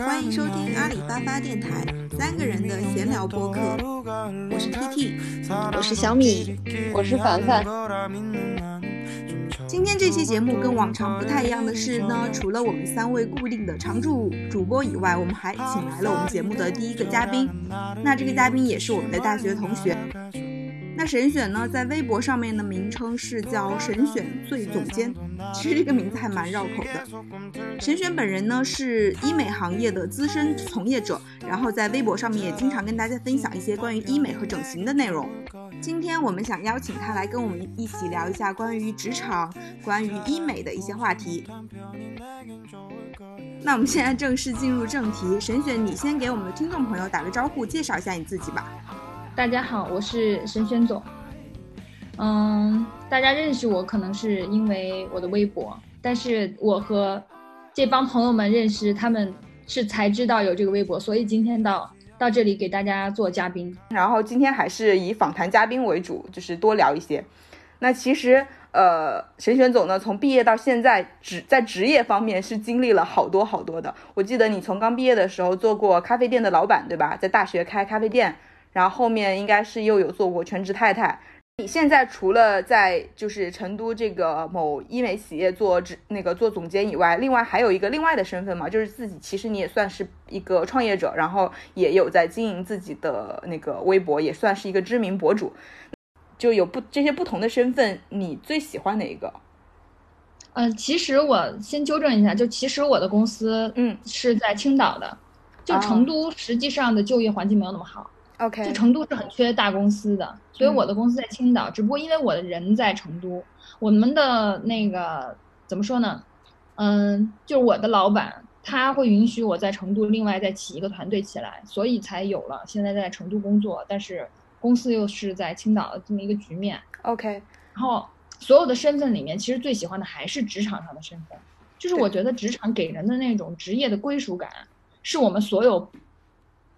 欢迎收听阿里巴巴电台三个人的闲聊播客。我是 T T，我是小米，我是凡凡。今天这期节目跟往常不太一样的是呢，除了我们三位固定的常驻主播以外，我们还请来了我们节目的第一个嘉宾。那这个嘉宾也是我们的大学同学。那神选呢，在微博上面的名称是叫神选最总监，其实这个名字还蛮绕口的。沈选本人呢是医美行业的资深从业者，然后在微博上面也经常跟大家分享一些关于医美和整形的内容。今天我们想邀请他来跟我们一起聊一下关于职场、关于医美的一些话题。那我们现在正式进入正题，沈选，你先给我们的听众朋友打个招呼，介绍一下你自己吧。大家好，我是沈璇总。嗯，大家认识我可能是因为我的微博，但是我和这帮朋友们认识，他们是才知道有这个微博，所以今天到到这里给大家做嘉宾。然后今天还是以访谈嘉宾为主，就是多聊一些。那其实，呃，神选总呢，从毕业到现在，职在职业方面是经历了好多好多的。我记得你从刚毕业的时候做过咖啡店的老板，对吧？在大学开咖啡店。然后后面应该是又有做过全职太太。你现在除了在就是成都这个某医美企业做职那个做总监以外，另外还有一个另外的身份嘛，就是自己其实你也算是一个创业者，然后也有在经营自己的那个微博，也算是一个知名博主。就有不这些不同的身份，你最喜欢哪一个？嗯，其实我先纠正一下，就其实我的公司嗯是在青岛的，就成都实际上的就业环境没有那么好。OK，就成都是很缺大公司的，所以我的公司在青岛，只不过因为我的人在成都，我们的那个怎么说呢？嗯，就是我的老板他会允许我在成都另外再起一个团队起来，所以才有了现在在成都工作，但是公司又是在青岛的这么一个局面。OK，然后所有的身份里面，其实最喜欢的还是职场上的身份，就是我觉得职场给人的那种职业的归属感，是我们所有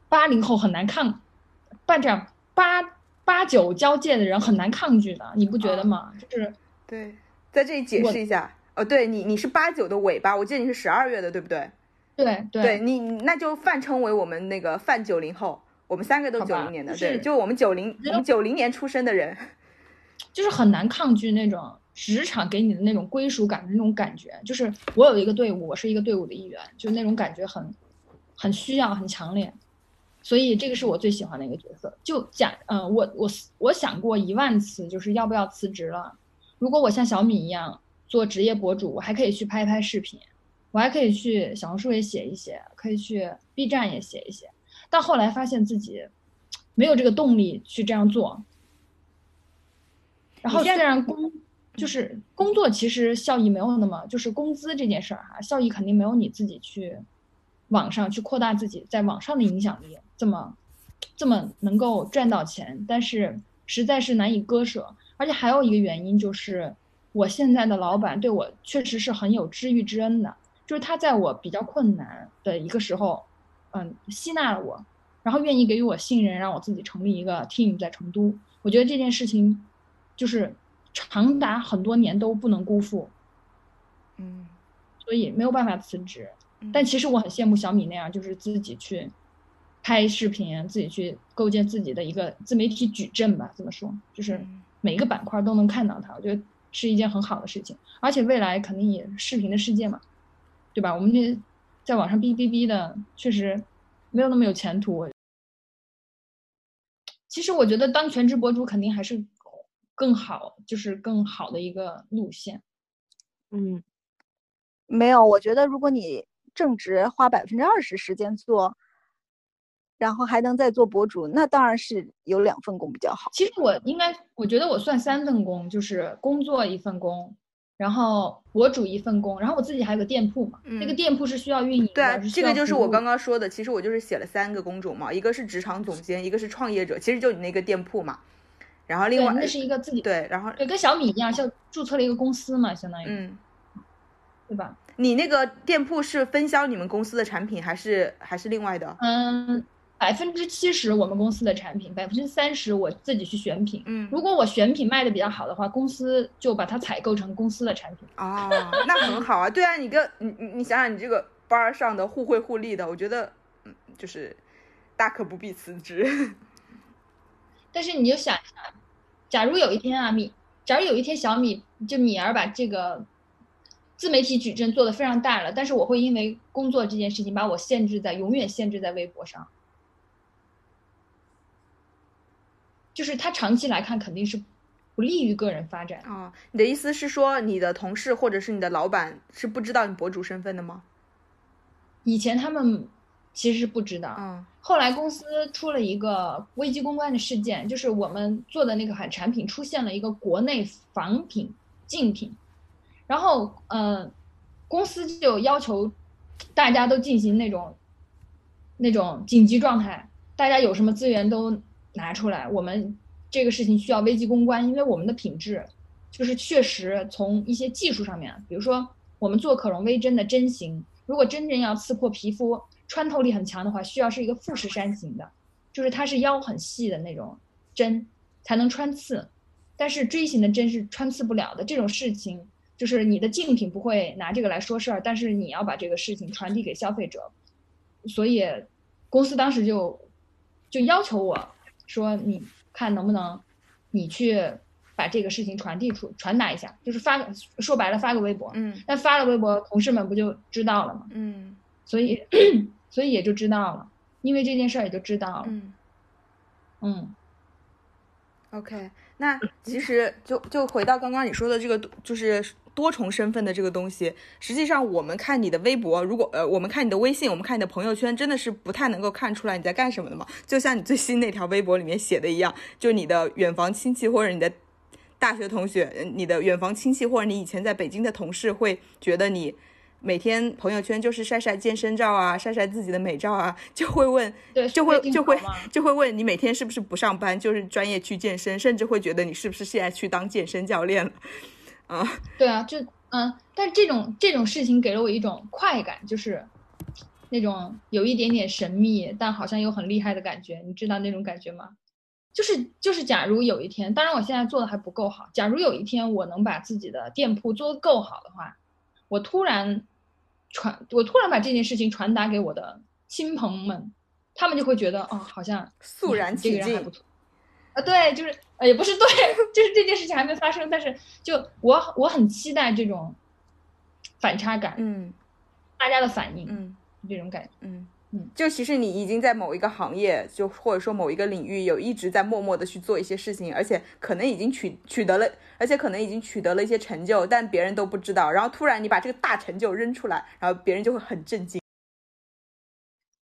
八零后很难抗。办这样八八九交界的人很难抗拒的，你不觉得吗？就是对，在这里解释一下哦，对你你是八九的尾巴，我记得你是十二月的，对不对？对对，你那就泛称为我们那个泛九零后，我们三个都九零年的，对，就我们九零我们九零年出生的人，就是很难抗拒那种职场给你的那种归属感的那种感觉，就是我有一个队伍，我是一个队伍的一员，就那种感觉很很需要，很强烈。所以这个是我最喜欢的一个角色。就讲，嗯，我我我想过一万次，就是要不要辞职了。如果我像小米一样做职业博主，我还可以去拍拍视频，我还可以去小红书也写一写，可以去 B 站也写一写。但后来发现自己没有这个动力去这样做。然后虽然工就是工作，其实效益没有那么，就是工资这件事儿哈，效益肯定没有你自己去网上去扩大自己在网上的影响力。这么，这么能够赚到钱，但是实在是难以割舍。而且还有一个原因就是，我现在的老板对我确实是很有知遇之恩的，就是他在我比较困难的一个时候，嗯，吸纳了我，然后愿意给予我信任，让我自己成立一个 team 在成都。我觉得这件事情，就是长达很多年都不能辜负。嗯，所以没有办法辞职。但其实我很羡慕小米那样，就是自己去。拍视频，自己去构建自己的一个自媒体矩阵吧。怎么说？就是每一个板块都能看到它，我觉得是一件很好的事情。而且未来肯定也视频的世界嘛，对吧？我们这在网上哔哔哔的，确实没有那么有前途。其实我觉得当全职博主肯定还是更好，就是更好的一个路线。嗯，没有，我觉得如果你正职花百分之二十时间做。然后还能再做博主，那当然是有两份工比较好。其实我应该，我觉得我算三份工，就是工作一份工，然后博主一份工，然后我自己还有个店铺嘛。那个店铺是需要运营的。对啊，这个就是我刚刚说的。其实我就是写了三个工种嘛，一个是职场总监，一个是创业者，其实就你那个店铺嘛。然后另外那是一个自己对，然后对跟小米一样，像注册了一个公司嘛，相当于嗯，对吧？你那个店铺是分销你们公司的产品，还是还是另外的？嗯。百分之七十我们公司的产品，百分之三十我自己去选品。嗯，如果我选品卖的比较好的话，公司就把它采购成公司的产品。哦，那很好啊。对啊，你跟你你你想想，你这个班儿上的互惠互利的，我觉得嗯，就是大可不必辞职。但是你就想一下，假如有一天啊，米，假如有一天小米就米儿把这个自媒体矩阵做的非常大了，但是我会因为工作这件事情把我限制在永远限制在微博上，就是它长期来看肯定是不利于个人发展。啊、你的意思是说，你的同事或者是你的老板是不知道你博主身份的吗？以前他们其实是不知道，嗯后来公司出了一个危机公关的事件，就是我们做的那个产产品出现了一个国内仿品竞品，然后呃，公司就要求大家都进行那种那种紧急状态，大家有什么资源都拿出来，我们这个事情需要危机公关，因为我们的品质就是确实从一些技术上面，比如说我们做可溶微针的针型，如果真正要刺破皮肤，穿透力很强的话，需要是一个富士山型的，就是它是腰很细的那种针才能穿刺，但是锥形的针是穿刺不了的。这种事情就是你的竞品不会拿这个来说事儿，但是你要把这个事情传递给消费者，所以公司当时就就要求我说，你看能不能你去把这个事情传递出传达一下，就是发个说白了发个微博，嗯那发了微博，同事们不就知道了吗？嗯所以 所以也就知道了，因为这件事儿也就知道了。嗯嗯 OK，那其实就就回到刚刚你说的这个，就是多重身份的这个东西。实际上，我们看你的微博，如果呃，我们看你的微信，我们看你的朋友圈，真的是不太能够看出来你在干什么的嘛。就像你最新那条微博里面写的一样，就你的远房亲戚或者你的大学同学，呃你的远房亲戚或者你以前在北京的同事会觉得你。每天朋友圈就是晒晒健身照啊，晒晒自己的美照啊，就会问，对就会就会就会问你每天是不是不上班，就是专业去健身，甚至会觉得你是不是现在去当健身教练了。啊，对啊，就嗯，但是这种这种事情给了我一种快感，就是那种有一点点神秘，但好像又很厉害的感觉。你知道那种感觉吗？就是就是，假如有一天，当然我现在做的还不够好，假如有一天我能把自己的店铺做得够好的话，我突然传，我突然把这件事情传达给我的亲朋们，他们就会觉得哦，好像肃然起敬这个人还不错。啊，对，就是呃，也不是对，就是这件事情还没发生，但是就我我很期待这种反差感，嗯大家的反应，嗯这种感觉。嗯嗯，就其实你已经在某一个行业，就或者说某一个领域，有一直在默默的去做一些事情，而且可能已经取取得了，而且可能已经取得了一些成就，但别人都不知道。然后突然你把这个大成就扔出来，然后别人就会很震惊。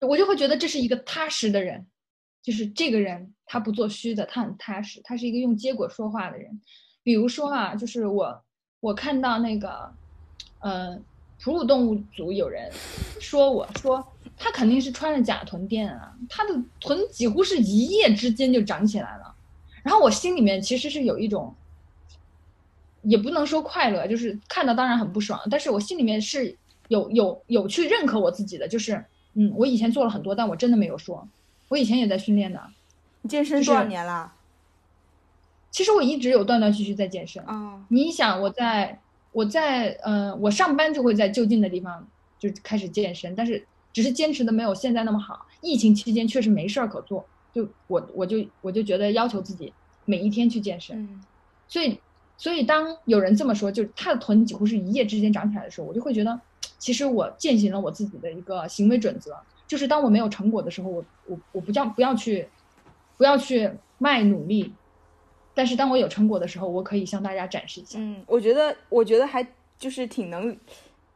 我就会觉得这是一个踏实的人，就是这个人他不做虚的，他很踏实，他是一个用结果说话的人。比如说啊，就是我我看到那个，呃，哺乳动物组有人说我说他肯定是穿了假臀垫啊，他的臀几乎是一夜之间就长起来了。然后我心里面其实是有一种，也不能说快乐，就是看到当然很不爽，但是我心里面是有有有去认可我自己的，就是嗯，我以前做了很多，但我真的没有说，我以前也在训练的。你健身多少年了？其实我一直有断断续续在健身。哦，你想，我在我在呃，我上班就会在就近的地方就开始健身，但是只是坚持的没有现在那么好。疫情期间确实没事儿可做，就我我就我就觉得要求自己每一天去健身，嗯所以所以当有人这么说，就是他的臀几乎是一夜之间长起来的时候，我就会觉得，其实我践行了我自己的一个行为准则，就是当我没有成果的时候，我我我不叫不要去不要去卖努力，但是当我有成果的时候，我可以向大家展示一下。嗯，我觉得我觉得还就是挺能，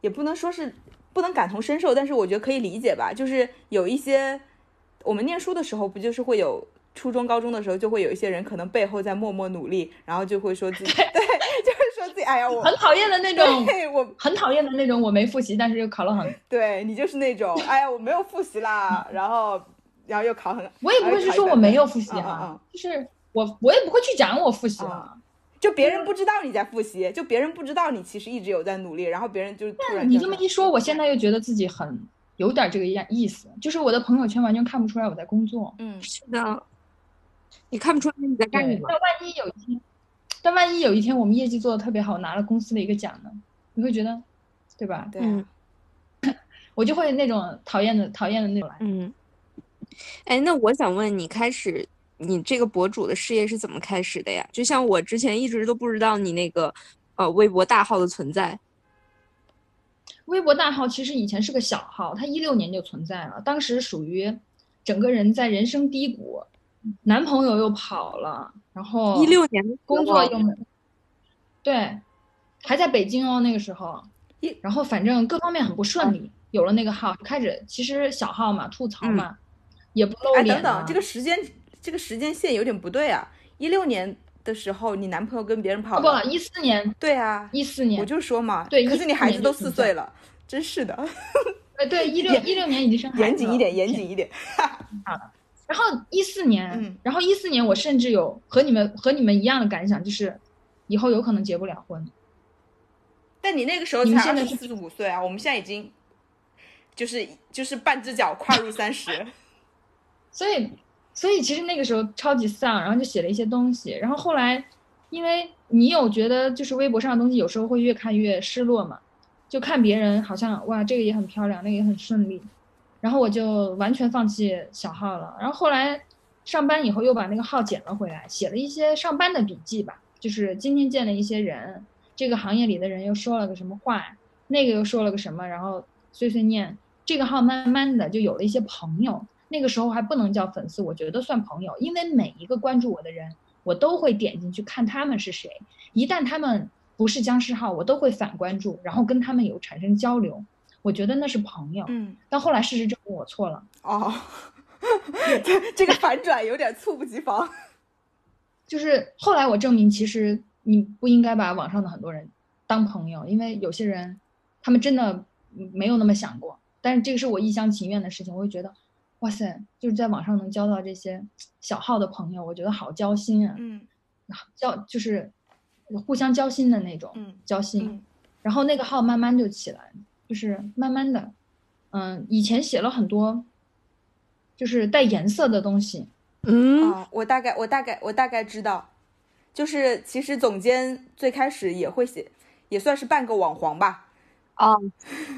也不能说是不能感同身受，但是我觉得可以理解吧。就是有一些我们念书的时候，不就是会有初中、高中的时候，就会有一些人可能背后在默默努力，然后就会说自己 哎呀我很讨厌的那种，对我 很讨厌的那种，我没复习，但是又考了很，对你就是那种哎呀我没有复习啦，然后然后又考很，我也不会是说我没有复习嗯嗯嗯，就是我我也不会去讲我复习了。就别人不知道你在复习，就别人不知道你其实一直有在努力，然后别人就突然你这么一说，我现在又觉得自己很有点这个样意思，就是我的朋友圈完全看不出来我在工作。嗯是的，你看不出来你在干什，么那。万一有一天，但万一有一天我们业绩做的特别好，拿了公司的一个奖呢？你会觉得，对吧？对 我就会那种讨厌的讨厌的那种来。嗯，哎，那我想问你，开始你这个博主的事业是怎么开始的呀？就像我之前一直都不知道你那个呃微博大号的存在。微博大号其实以前是个小号，它一六年就存在了，当时属于整个人在人生低谷，男朋友又跑了，然后一六年工作又没对，还在北京哦那个时候一，然后反正各方面很不顺利，有了那个号，开始其实小号嘛，吐槽嘛，也不露哎，脸啊等等，这个时间这个时间线有点不对啊！一六年的时候，你男朋友跟别人跑了不了，一四年对啊，一四年我就说嘛，对可是你孩子都四岁了，真是的，呃对一六 一六年已经生孩子了，严谨一点，严谨一点。然后一四年，嗯然后一四年我甚至有和你们和你们一样的感想，就是以后有可能结不了婚。但你那个时候你现在才二十四五岁啊，我们现在已经就是就是半只脚跨入三十。所以，所以其实那个时候超级丧，然后就写了一些东西。然后后来，因为你有觉得就是微博上的东西有时候会越看越失落嘛，就看别人好像哇这个也很漂亮，那个也很顺利，然后我就完全放弃小号了。然后后来上班以后又把那个号捡了回来，写了一些上班的笔记吧，就是今天见了一些人，这个行业里的人又说了个什么话，那个又说了个什么，然后碎碎念。这个号慢慢的就有了一些朋友，那个时候还不能叫粉丝，我觉得算朋友，因为每一个关注我的人，我都会点进去看他们是谁。一旦他们不是僵尸号，我都会反关注，然后跟他们有产生交流。我觉得那是朋友。嗯，但后来事实证明我错了，哦，这这个反转有点猝不及防。就是后来我证明，其实你不应该把网上的很多人当朋友，因为有些人他们真的没有那么想过。但是这个是我一厢情愿的事情，我会觉得，哇塞，就是在网上能交到这些小号的朋友，我觉得好交心啊。嗯交就是互相交心的那种嗯交心，嗯然后那个号慢慢就起来，就是慢慢的，嗯，以前写了很多，就是带颜色的东西，嗯，啊，我大概我大概我大概知道，就是其实总监最开始也会写，也算是半个网黄吧。哦，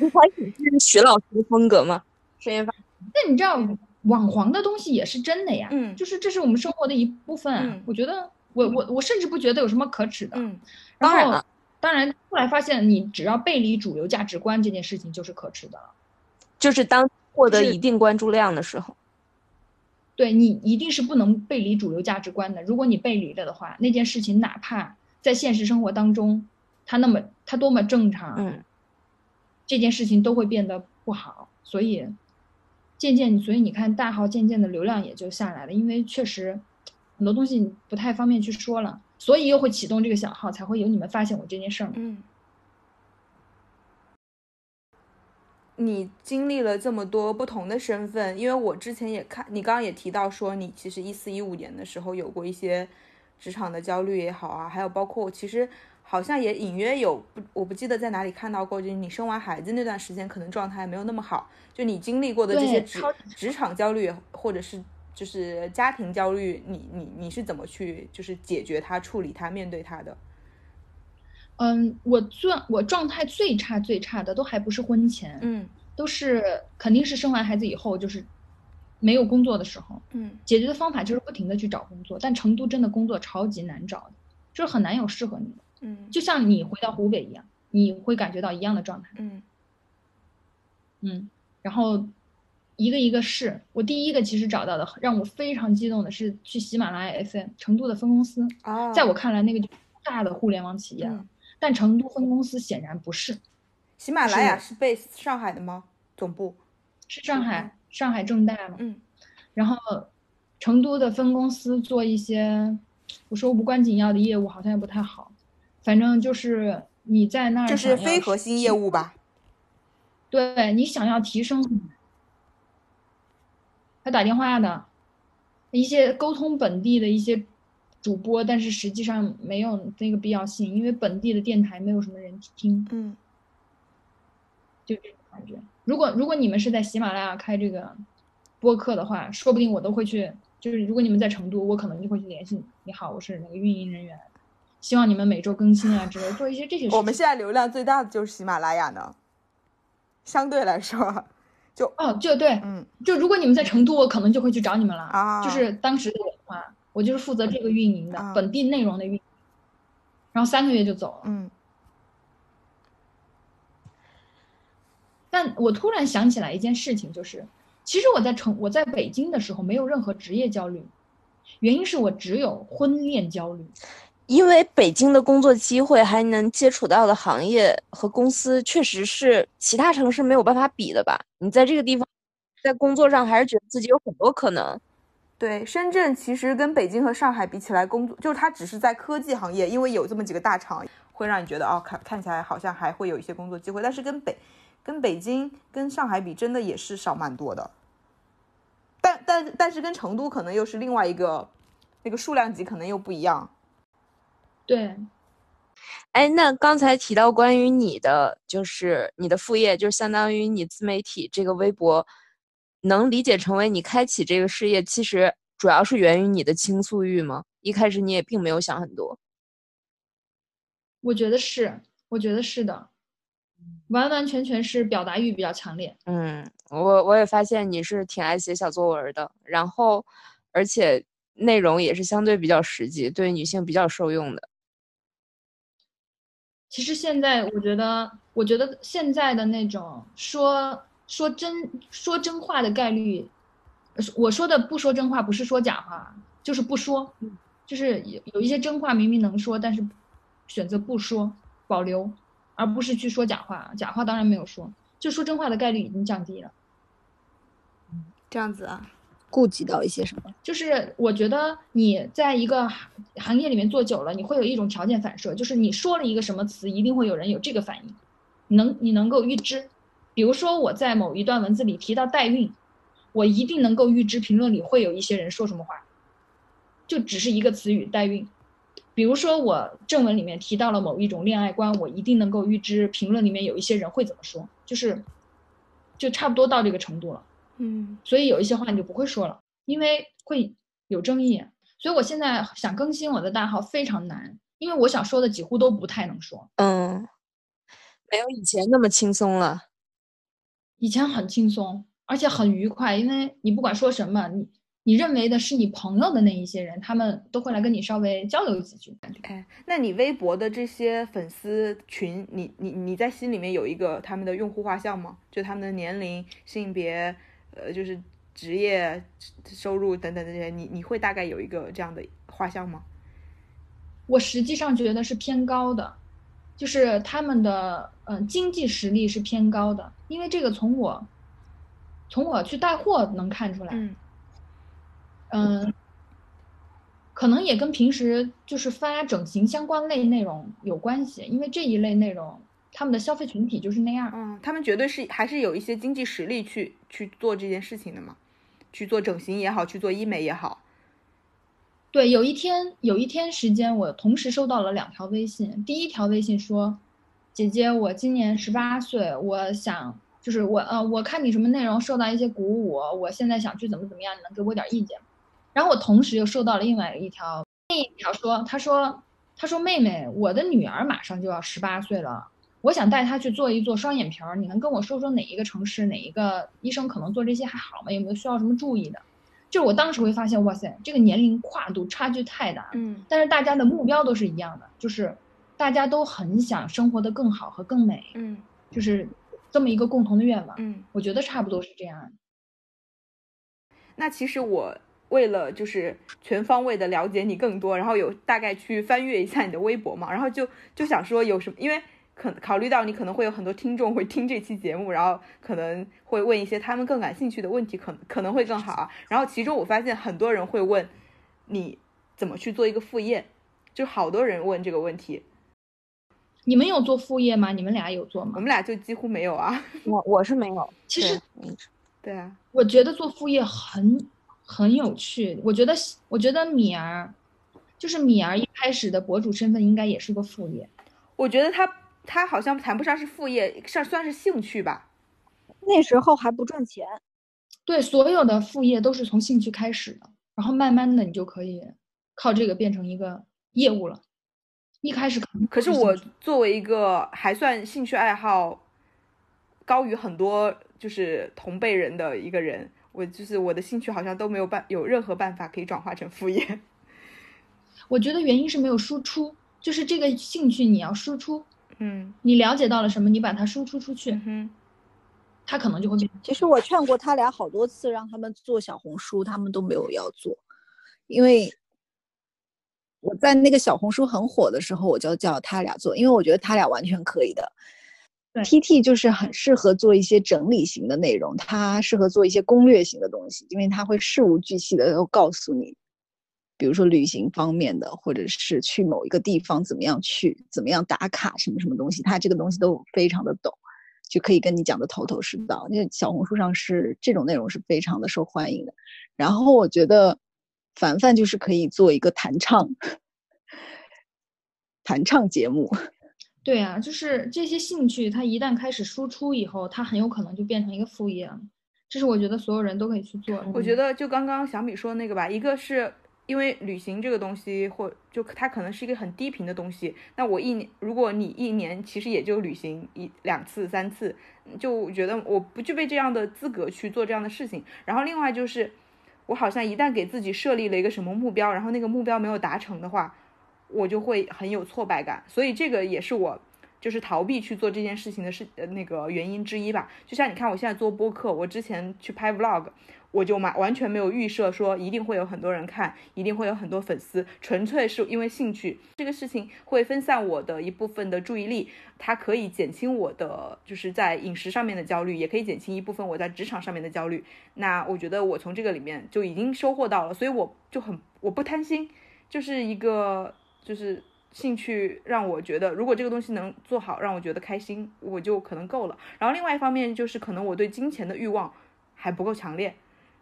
一开始是徐老师的风格吗？那你知道网黄的东西也是真的呀，嗯就是这是我们生活的一部分啊、嗯我觉得我我我甚至不觉得有什么可耻的，嗯然后当然了当然后来发现你只要背离主流价值观这件事情就是可耻的了。就是当获得一定关注量的时候，对你一定是不能背离主流价值观的。如果你背离了的话，那件事情哪怕在现实生活当中，它那么它多么正常，嗯，这件事情都会变得不好。所以渐渐，所以你看大号渐渐的流量也就下来了，因为确实很多东西不太方便去说了，所以又会启动这个小号，才会有你们发现我这件事儿。嗯。你经历了这么多不同的身份，因为我之前也看你刚刚也提到说，你其实一四一五年的时候有过一些职场的焦虑也好啊，还有包括其实好像也隐约有不，我不记得在哪里看到过，就是你生完孩子那段时间可能状态没有那么好，就你经历过的这些职职场焦虑或者是就是家庭焦虑，你你你是怎么去就是解决它、处理它、面对它的？嗯，我最我状态最差最差的都还不是婚前，嗯都是肯定是生完孩子以后，就是没有工作的时候，嗯解决的方法就是不停的去找工作。但成都真的工作超级难找的，就是很难有适合你的。嗯就像你回到湖北一样，你会感觉到一样的状态。嗯嗯，然后一个一个试，我第一个其实找到的让我非常激动的是去喜马拉雅 FM 成都的分公司，啊，在我看来那个就是大的互联网企业了，嗯但成都分公司显然不是，喜马拉雅是是 base 上海的吗？总部？是上海上海正大嘛。嗯然后成都的分公司做一些，我说无关紧要的业务好像也不太好，反正就是你在那儿就是非核心业务吧？对你想要提升，他打电话的，一些沟通本地的一些主播，但是实际上没有那个必要性，因为本地的电台没有什么人听，嗯就这种感觉。如果如果你们是在喜马拉雅开这个播客的话，说不定我都会去。就是如果你们在成都，我可能就会去联系你。你好，我是那个运营人员，希望你们每周更新啊之类，做一些这些事情。我们现在流量最大的就是喜马拉雅呢。相对来说，就哦，就对，嗯就如果你们在成都，我可能就会去找你们了。啊，就是当时的话，我就是负责这个运营的、啊本地内容的运营，然后三个月就走了。嗯但我突然想起来一件事情，就是其实我在成我在北京的时候没有任何职业焦虑，原因是我只有婚恋焦虑。因为北京的工作机会还能接触到的行业和公司，确实是其他城市没有办法比的吧？你在这个地方，在工作上还是觉得自己有很多可能。对，深圳其实跟北京和上海比起来，工作就是它只是在科技行业，因为有这么几个大厂，会让你觉得哦，看看起来好像还会有一些工作机会，但是跟北跟北京跟上海比，真的也是少蛮多的。但但但是跟成都可能又是另外一个那个数量级可能又不一样。对，哎，那刚才提到关于你的，就是你的副业，就是相当于你自媒体这个微博，能理解成为你开启这个事业，其实主要是源于你的倾诉欲吗？一开始你也并没有想很多。我觉得是，我觉得是的，完完全全是表达欲比较强烈。嗯，我我也发现你是挺爱写小作文儿的，然后而且内容也是相对比较实际，对女性比较受用的。其实现在我觉得，我觉得现在的那种说说真说真话的概率，呃我说的不说真话，不是说假话，就是不说，就是有有一些真话明明能说，但是选择不说，保留，而不是去说假话。假话当然没有说，就说真话的概率已经降低了。这样子啊，顾及到一些什么？就是我觉得你在一个行业里面做久了，你会有一种条件反射，就是你说了一个什么词，一定会有人有这个反应，能你能够预知。比如说我在某一段文字里提到代孕，我一定能够预知评论里会有一些人说什么话，就只是一个词语代孕。比如说我正文里面提到了某一种恋爱观，我一定能够预知评论里面有一些人会怎么说，就是就差不多到这个程度了。嗯所以有一些话你就不会说了，因为会有争议。所以我现在想更新我的大号非常难，因为我想说的几乎都不太能说。嗯，没有以前那么轻松了。以前很轻松，而且很愉快，因为你不管说什么，你你认为的是你朋友的那一些人，他们都会来跟你稍微交流几句。哎，那你微博的这些粉丝群，你你你在心里面有一个他们的用户画像吗？就他们的年龄、性别，呃，就是职业、收入等等这些，你你会大概有一个这样的画像吗？我实际上觉得是偏高的，就是他们的嗯、呃经济实力是偏高的，因为这个从我从我去带货能看出来。嗯嗯，可能也跟平时就是发整形相关类内容有关系，因为这一类内容他们的消费群体就是那样。嗯，他们绝对是还是有一些经济实力去去做这件事情的嘛，去做整形也好，去做医美也好。对，有一天有一天时间，我同时收到了两条微信。第一条微信说：“姐姐，我今年十八岁，我想就是我呃，我看你什么内容受到一些鼓舞，我现在想去怎么怎么样，你能给我点意见吗？”然后我同时又收到了另外一条，另一条说，他说他说妹妹，我的女儿马上就要十八岁了，我想带他去做一做双眼皮儿，你能跟我说说哪一个城市哪一个医生可能做这些还好吗？有没有需要什么注意的？就是我当时会发现，哇塞，这个年龄跨度差距太大。嗯但是大家的目标都是一样的，就是大家都很想生活的更好和更美，嗯就是这么一个共同的愿望。嗯。我觉得差不多是这样。那其实我为了就是全方位的了解你更多，然后有大概去翻阅一下你的微博嘛，然后就就想说有什么，因为可考虑到你可能会有很多听众会听这期节目，然后可能会问一些他们更感兴趣的问题，可可能会更好啊。然后其中我发现很多人会问你怎么去做一个副业，就好多人问这个问题，你们有做副业吗？你们俩有做吗？我们俩就几乎没有啊。我我是没有，其实对对啊，我觉得做副业很很有趣。我觉得我觉得米儿，就是米儿一开始的博主身份应该也是个副业。我觉得他他好像谈不上是副业，算算是兴趣吧。那时候还不赚钱，对，所有的副业都是从兴趣开始的，然后慢慢的你就可以靠这个变成一个业务了。一开始可能可是我作为一个还算兴趣爱好，高于很多就是同辈人的一个人。我就是我的兴趣好像都没有办有任何办法可以转化成副业。我觉得原因是没有输出，就是这个兴趣你要输出，嗯你了解到了什么，你把它输出出去，嗯他可能就会变。其实我劝过他俩好多次，让他们做小红书，他们都没有要做，因为我在那个小红书很火的时候，我就叫他俩做，因为我觉得他俩完全可以的。对 PT 就是很适合做一些整理型的内容，它适合做一些攻略型的东西，因为它会事无巨细的都告诉你，比如说旅行方面的，或者是去某一个地方怎么样去，怎么样打卡，什么什么东西，他这个东西都非常的懂。就可以跟你讲的头头是道。因为小红书上是这种内容是非常的受欢迎的。然后我觉得凡凡就是可以做一个弹唱，弹唱节目。对啊，就是这些兴趣，它一旦开始输出以后，它很有可能就变成一个副业了。这是我觉得所有人都可以去做的。我觉得就刚刚小米说的那个吧，一个是因为旅行这个东西，或就它可能是一个很低频的东西。那我一年，如果你一年其实也就旅行一两次、三次，就觉得我不具备这样的资格去做这样的事情。然后另外就是，我好像一旦给自己设立了一个什么目标，然后那个目标没有达成的话，我就会很有挫败感。所以这个也是我。就是逃避去做这件事情的事呃那个原因之一吧。就像你看，我现在做播客，我之前去拍 vlog，我就完完全没有预设说一定会有很多人看，一定会有很多粉丝，纯粹是因为兴趣。这个事情会分散我的一部分的注意力，它可以减轻我的就是在饮食上面的焦虑，也可以减轻一部分我在职场上面的焦虑。那我觉得我从这个里面就已经收获到了，所以我就很我不贪心，就是一个就是。兴趣让我觉得，如果这个东西能做好，让我觉得开心，我就可能够了。然后另外一方面就是，可能我对金钱的欲望还不够强烈。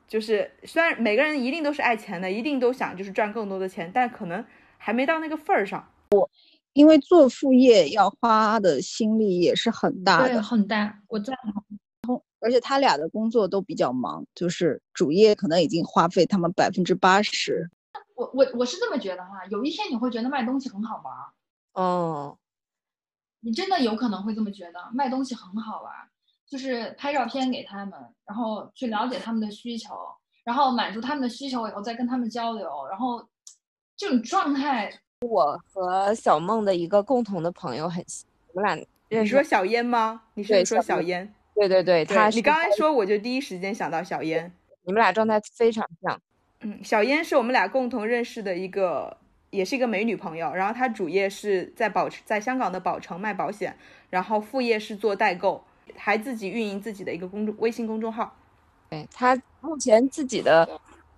就是虽然每个人一定都是爱钱的，一定都想就是赚更多的钱，但可能还没到那个份儿上。我因为做副业要花的心力也是很大对，的，很大，我赞同。而且他俩的工作都比较忙，就是主业可能已经花费他们百分之八十。我我我是这么觉得哈，有一天你会觉得卖东西很好玩儿，哦，你真的有可能会这么觉得，卖东西很好玩儿，就是拍照片给他们，然后去了解他们的需求，然后满足他们的需求以后再跟他们交流，然后这种状态，我和小梦的一个共同的朋友很像，我们俩认识你说小烟吗？你是对说小小烟？对对对，对他是你刚才说，我就第一时间想到小烟。你们俩状态非常像。嗯，小烟是我们俩共同认识的一个，也是一个美女朋友。然后她主业是在宝在香港的宝城卖保险，然后副业是做代购，还自己运营自己的一个公众微信公众号。对他目前自己的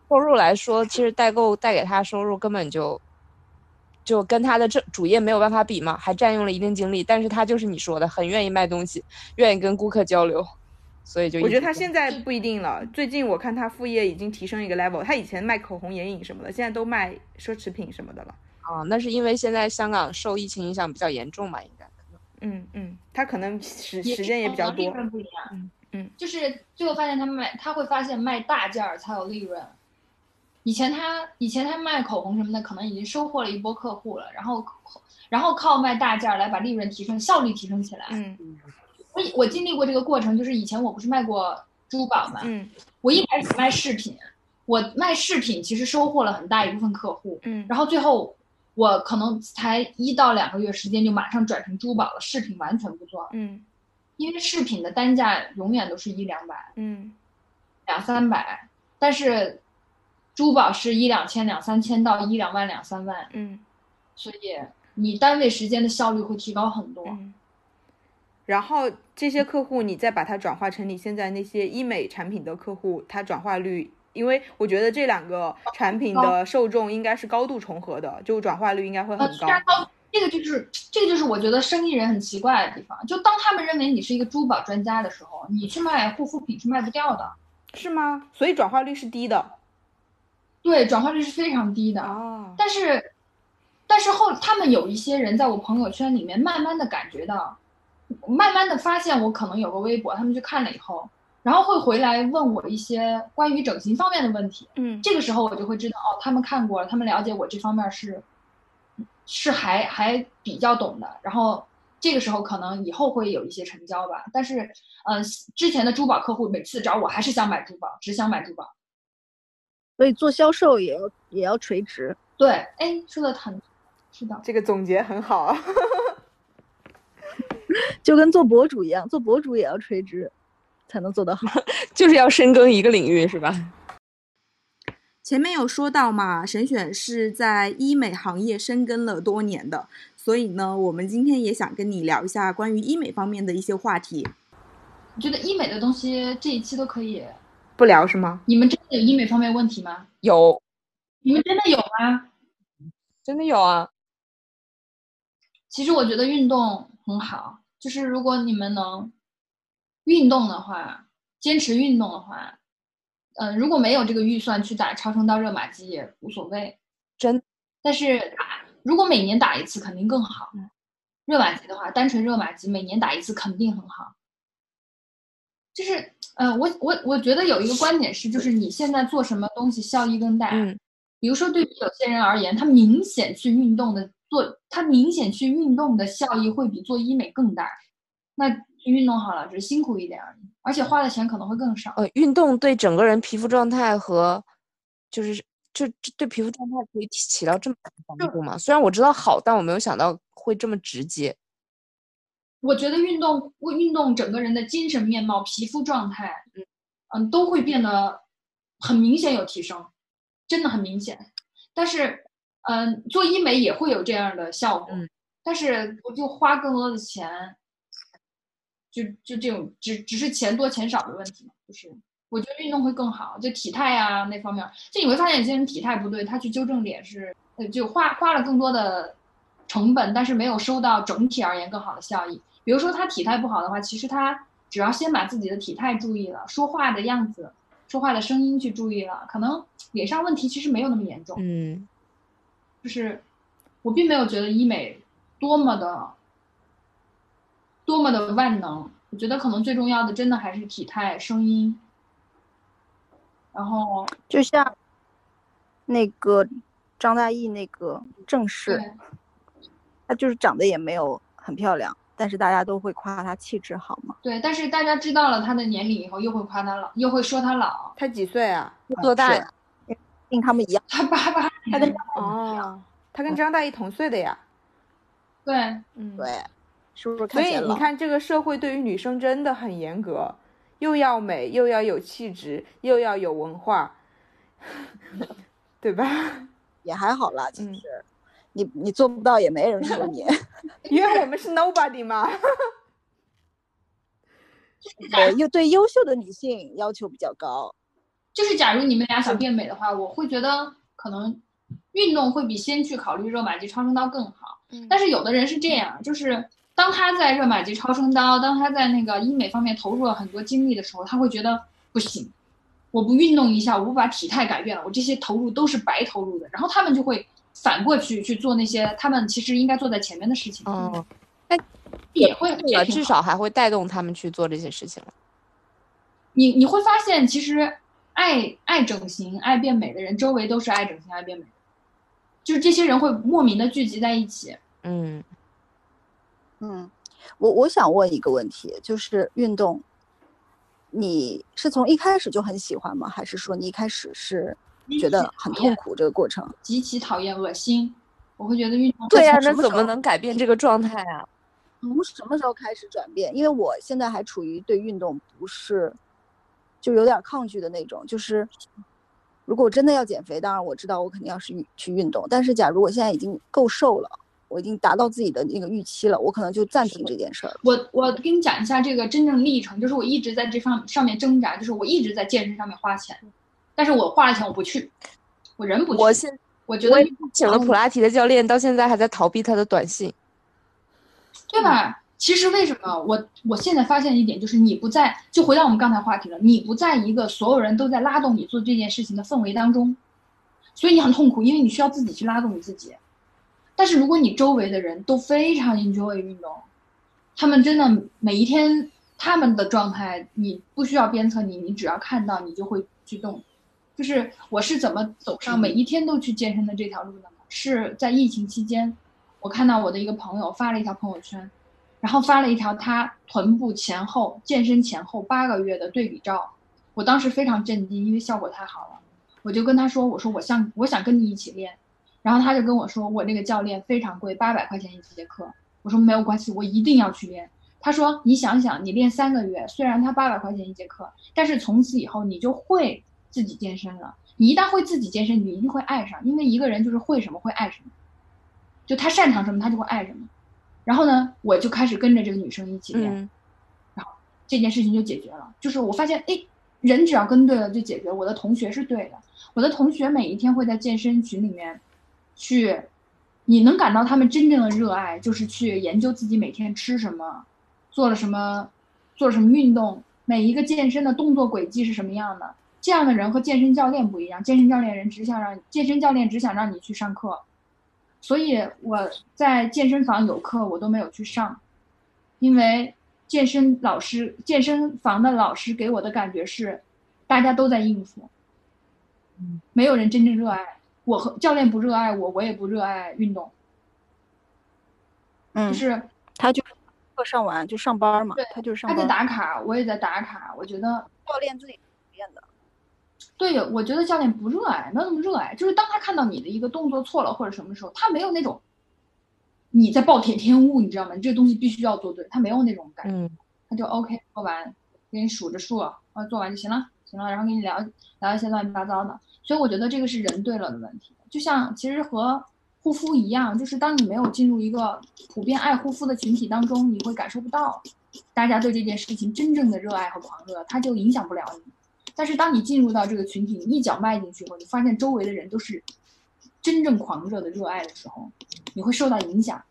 收入来说，其实代购带给他收入根本就就跟他的这主业没有办法比嘛，还占用了一定精力。但是他就是你说的，很愿意卖东西，愿意跟顾客交流，所以就我觉得一直做她现在不一定了，最近我看他副业已经提升一个 level。他以前卖口红、眼影什么的，现在都卖奢侈品什么的了。啊，那是因为现在香港受疫情影响比较严重嘛，应该。嗯嗯，他可能时时间也比较利多。润不一样。嗯嗯，就是最后发现他卖，他会发现卖大件儿才有利润。以前他以前他卖口红什么的，可能已经收获了一波客户了，然后然后靠卖大件儿来把利润提升，效率提升起来。嗯我我经历过这个过程，就是以前我不是卖过珠宝嘛，嗯我一开始卖饰品，我卖饰品其实收获了很大一部分客户，嗯然后最后我可能才一到两个月时间就马上转成珠宝了，饰品完全不做，嗯因为饰品的单价永远都是一两百、嗯两三百，但是珠宝是一两千、两三千到一两万、两三万，嗯所以你单位时间的效率会提高很多。嗯。然后这些客户，你再把它转化成你现在那些医美产品的客户，它转化率，因为我觉得这两个产品的受众应该是高度重合的，就转化率应该会呃，很高，这个就是这个就是我觉得生意人很奇怪的地方，就当他们认为你是一个珠宝专家的时候，你去卖护肤品是卖不掉的，是吗？所以转化率是低的对，转化率是非常低的。啊。但是，但是后他们有一些人在我朋友圈里面慢慢的感觉到，慢慢的发现我可能有个微博，他们去看了以后，然后会回来问我一些关于整形方面的问题。嗯这个时候我就会知道，哦，他们看过了，他们了解我这方面是是还还比较懂的。然后这个时候可能以后会有一些成交吧。但是，呃，之前的珠宝客户每次找我还是想买珠宝，只想买珠宝。所以做销售也要也要垂直。对，哎，说的很是的，这个总结很好。就跟做博主一样，做博主也要垂直，才能做得好，就是要深耕一个领域，是吧？前面有说到嘛，沈选是在医美行业深耕了多年的，所以呢，我们今天也想跟你聊一下关于医美方面的一些话题。你觉得医美的东西这一期都可以不聊是吗？你们真的有医美方面问题吗？有，你们真的有吗？真的有啊。其实我觉得运动很好，就是如果你们能运动的话，坚持运动的话。嗯，如果没有这个预算去打超声刀、热玛吉也无所谓，真。但是打如果每年打一次肯定更好。热玛吉的话，单纯热玛吉每年打一次肯定很好。就是，呃，我我我觉得有一个观点是，就是你现在做什么东西效益更大。嗯。比如说，对于有些人而言，他明显去运动的做，他明显去运动的效益会比做医美更大。那运动好了，只是辛苦一点而已。而且花的钱可能会更少。呃，运动对整个人皮肤状态和，就是就对皮肤状态可以起到这么大的帮助吗？虽然我知道好，但我没有想到会这么直接。我觉得运动为运动整个人的精神面貌、皮肤状态，嗯嗯，都会变得很明显有提升，真的很明显。但是，嗯，做医美也会有这样的效果，但是我就花更多的钱。就就这种只只是钱多钱少的问题嘛，就是我觉得运动会更好，就体态啊那方面，就你会发现有些人体态不对，他去纠正脸是，呃，就花花了更多的成本，但是没有收到整体而言更好的效益。比如说他体态不好的话，其实他只要先把自己的体态注意了，说话的样子、说话的声音去注意了，可能脸上问题其实没有那么严重。嗯，就是我并没有觉得医美多么的。多么的万能，我觉得可能最重要的，真的还是体态、声音。然后就像那个张大奕那个正室，他就是长得也没有很漂亮，但是大家都会夸他气质好嘛。对，但是大家知道了他的年龄以后，又会夸他老，又会说他老。他几岁啊？多大？跟他们一样。他八八。他跟哦，他跟张大奕同岁的呀。对，嗯，对。所以你看，这个社会对于女生真的很严格，又要美，又要有气质，又要有文化，对吧？也还好啦，其实，你你做不到也没人说你，因为我们是 nobody 嘛。对，又对优秀的女性要求比较高。就是假如你们俩想变美的话，我会觉得可能运动会比先去考虑热玛吉、超声刀更好。但是有的人是这样，就是。当他在热玛吉、超声刀，当他在那个医美方面投入了很多精力的时候，他会觉得不行，我不运动一下，我不把体态改变了，我这些投入都是白投入的。然后他们就会反过去去做那些他们其实应该做在前面的事情。嗯，那也会也，至少还会带动他们去做这些事情你你会发现，其实爱爱整形、爱变美的人，周围都是爱整形、爱变美，就是这些人会莫名的聚集在一起。嗯。嗯，我我想问一个问题，就是运动，你是从一开始就很喜欢吗？还是说你一开始是觉得很痛苦这个过程？极其讨厌、恶心，我会觉得运动。对呀，那怎么能改变这个状态啊？从什么时候开始转变？因为我现在还处于对运动不是，就有点抗拒的那种。就是如果我真的要减肥，当然我知道我肯定要是去运动，但是假如我现在已经够瘦了。我已经达到自己的那个预期了，我可能就暂停这件事儿。我我跟你讲一下这个真正历程，就是我一直在这上上面挣扎，就是我一直在健身上面花钱，但是我花了钱我不去，我人不去。我现我觉得请了普拉提的教练，到现在还在逃避他的短信，对吧？其实为什么我我现在发现一点，就是你不在，就回到我们刚才话题了，你不在一个所有人都在拉动你做这件事情的氛围当中，所以你很痛苦，因为你需要自己去拉动你自己。但是如果你周围的人都非常 enjoy 运动，他们真的每一天他们的状态，你不需要鞭策你，你只要看到你就会去动。就是我是怎么走上每一天都去健身的这条路的呢？是在疫情期间，我看到我的一个朋友发了一条朋友圈，然后发了一条他臀部前后健身前后八个月的对比照，我当时非常震惊，因为效果太好了。我就跟他说：“我说我想我想跟你一起练。”然后他就跟我说：“我那个教练非常贵，八百块钱一节课。”我说：“没有关系，我一定要去练。”他说：“你想想，你练三个月，虽然他八百块钱一节课，但是从此以后你就会自己健身了。你一旦会自己健身，你一定会爱上，因为一个人就是会什么会爱什么，就他擅长什么他就会爱什么。然后呢，我就开始跟着这个女生一起练，嗯然后这件事情就解决了。就是我发现，哎，人只要跟对了就解决。我的同学是对的，我的同学每一天会在健身群里面去，你能感到他们真正的热爱，就是去研究自己每天吃什么，做了什么，做了什么运动，每一个健身的动作轨迹是什么样的。这样的人和健身教练不一样，健身教练人只想让健身教练只想让你去上课，所以我在健身房有课我都没有去上，因为健身老师健身房的老师给我的感觉是，大家都在应付，没有人真正热爱。我和教练不热爱我，我也不热爱运动，嗯就，是他就课上完就上班嘛对，他就是上他在。打卡，我也在打卡。我觉得教练自己练的，对，我觉得教练不热爱，没有那么热爱。就是当他看到你的一个动作错了或者什么时候，他没有那种你在暴殄天物，你知道吗？你这个东西必须要做对，他没有那种感觉。嗯他就 OK 做完，给你数着数，啊，做完就行了，行了，然后跟你聊聊一些乱七八糟的。所以我觉得这个是人对了的问题，就像其实和护肤一样，就是当你没有进入一个普遍爱护肤的群体当中，你会感受不到大家对这件事情真正的热爱和狂热，它就影响不了你。但是当你进入到这个群体，你一脚迈进去后，你发现周围的人都是真正狂热的热爱的时候，你会受到影响，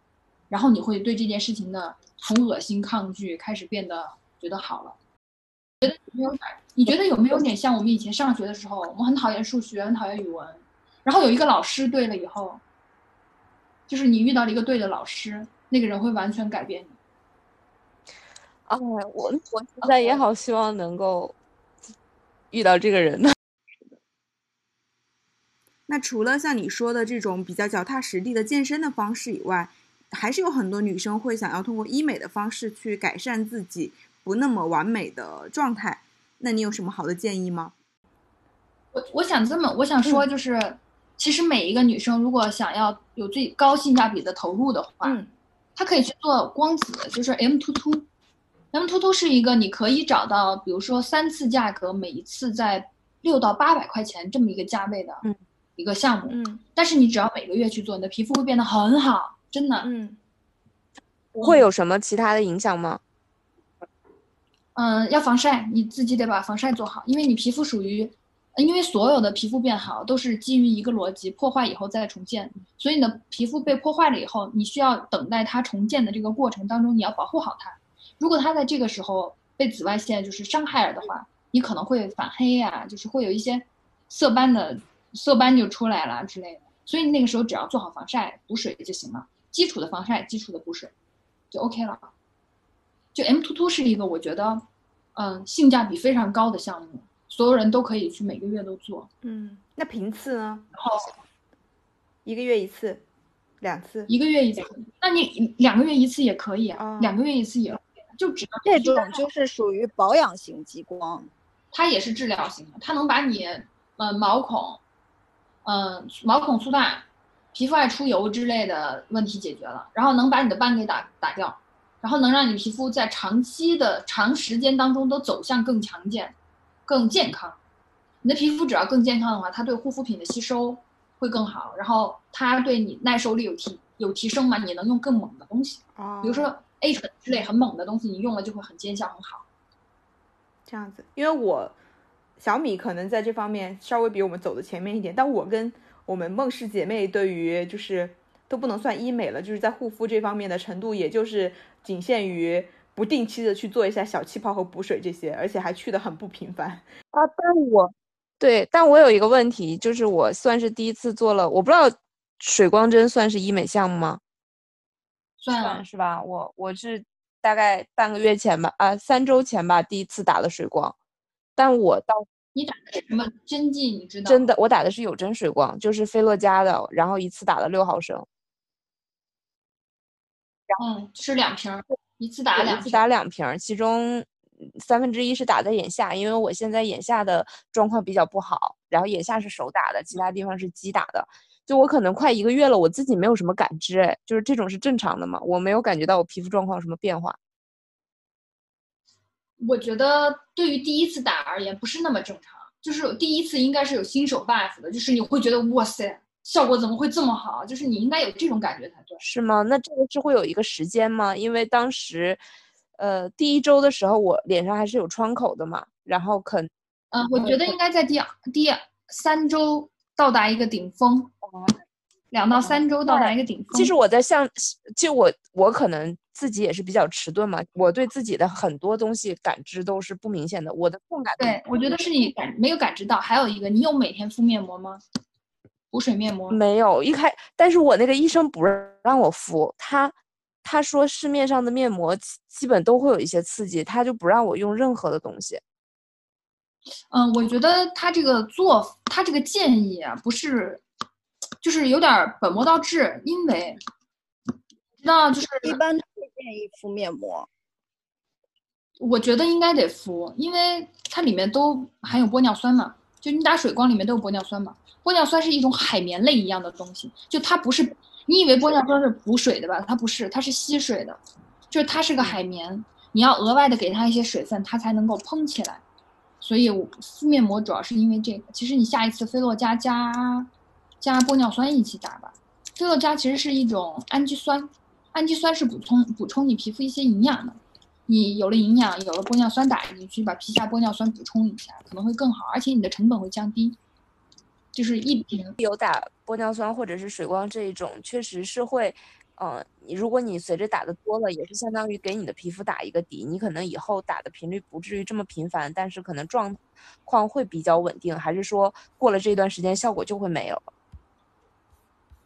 然后你会对这件事情的从恶心、抗拒开始变得觉得好了。觉得有没有点？你觉得有没有点像我们以前上学的时候，我们很讨厌数学，很讨厌语文，然后有一个老师对了以后，就是你遇到了一个对的老师，那个人会完全改变你。哎，我我现在也好希望能够遇到这个人呢。那除了像你说的这种比较脚踏实地的健身的方式以外，还是有很多女生会想要通过医美的方式去改善自己不那么完美的状态。那你有什么好的建议吗？我我想这么，我想说就是，其实每一个女生如果想要有最高性价比的投入的话，嗯她可以去做光子，就是 M 突突。M 突突是一个你可以找到，比如说三次价格，每一次在六到八百块钱这么一个价位的嗯一个项目。嗯但是你只要每个月去做，你的皮肤会变得很好，真的。嗯会有什么其他的影响吗？嗯，要防晒，你自己得把防晒做好，因为你皮肤属于，因为所有的皮肤变好都是基于一个逻辑，破坏以后再重建，所以你的皮肤被破坏了以后，你需要等待它重建的这个过程当中，你要保护好它。如果它在这个时候被紫外线就是伤害了的话，你可能会反黑呀、就是会有一些色斑的色斑就出来了之类的。所以那个时候只要做好防晒、补水就行了，基础的防晒、基础的补水就 OK 了。就 M 突突是一个我觉得，嗯，性价比非常高的项目，所有人都可以去每个月都做。嗯，那频次呢？然后一个月一次，两次？一个月一次，那你两个月一次也可以啊，哦两个月一次也就只能这种就是属于保养型激光。它也是治疗型的，它能把你呃毛孔，嗯、毛孔粗大、皮肤爱出油之类的问题解决了，然后能把你的斑给打打掉，然后能让你皮肤在长期的长时间当中都走向更强健、更健康。你的皮肤只要更健康的话，它对护肤品的吸收会更好，然后它对你耐受力有提有提升嘛，你能用更猛的东西，哦，比如说 A 醇之类很猛的东西，你用了就会很见效很好。这样子，因为我小米可能在这方面稍微比我们走的前面一点，但我跟我们梦氏姐妹对于就是都不能算医美了，就是在护肤这方面的程度，也就是仅限于不定期的去做一下小气泡和补水这些，而且还去的很不频繁。啊，但我对，但我有一个问题，就是我算是第一次做了，我不知道水光针算是医美项目吗？算了，是吧，我我是大概半个月前吧，啊，三周前吧，第一次打了水光，但我到你打的是什么针剂？你知道吗真的，我打的是有针水光，就是菲洛嘉的，然后一次打了六毫升，嗯，是两瓶儿。一次打两一次打两瓶儿，其中三分之一是打在眼下，因为我现在眼下的状况比较不好，然后眼下是手打的，其他地方是机打的。就我可能快一个月了，我自己没有什么感知，哎，就是这种是正常的嘛？我没有感觉到我皮肤状况有什么变化。我觉得对于第一次打而言不是那么正常，就是第一次应该是有新手 buff 的，就是你会觉得哇塞，效果怎么会这么好？就是你应该有这种感觉才对。是吗？那这个是会有一个时间吗？因为当时，呃，第一周的时候我脸上还是有创口的嘛，然后肯，嗯，我觉得应该在第二第三周到达一个顶峰，两到三周到达一个顶峰。其实我在像，就我我可能自己也是比较迟钝嘛，我对自己的很多东西感知都是不明显的，我的痛感。对，我觉得是你感没有感知到。还有一个，你有每天敷面膜吗？补水面膜没有，一开，但是我那个医生不让我敷，他他说市面上的面膜基本都会有一些刺激，他就不让我用任何的东西。嗯，我觉得他这个做，他这个建议啊，不是，就是有点本末倒置，因为，知道就是一般会建议敷面膜。我觉得应该得敷，因为它里面都含有玻尿酸嘛，就你打水光里面都有玻尿酸嘛。玻尿酸是一种海绵类一样的东西，就它不是你以为玻尿酸是补水的吧？它不是，它是吸水的，就是它是个海绵，你要额外的给它一些水分，它才能够嘭起来。所以敷面膜主要是因为这个。其实你下一次菲洛嘉加加玻尿酸一起打吧。菲洛嘉其实是一种氨基酸，氨基酸是补充补充你皮肤一些营养的。你有了营养，有了玻尿酸打进去，把皮下玻尿酸补充一下，可能会更好，而且你的成本会降低。就是一瓶有打玻尿酸或者是水光这一种，确实是会，嗯，你如果你随着打的多了，也是相当于给你的皮肤打一个底，你可能以后打的频率不至于这么频繁，但是可能状况会比较稳定，还是说过了这段时间效果就会没有了？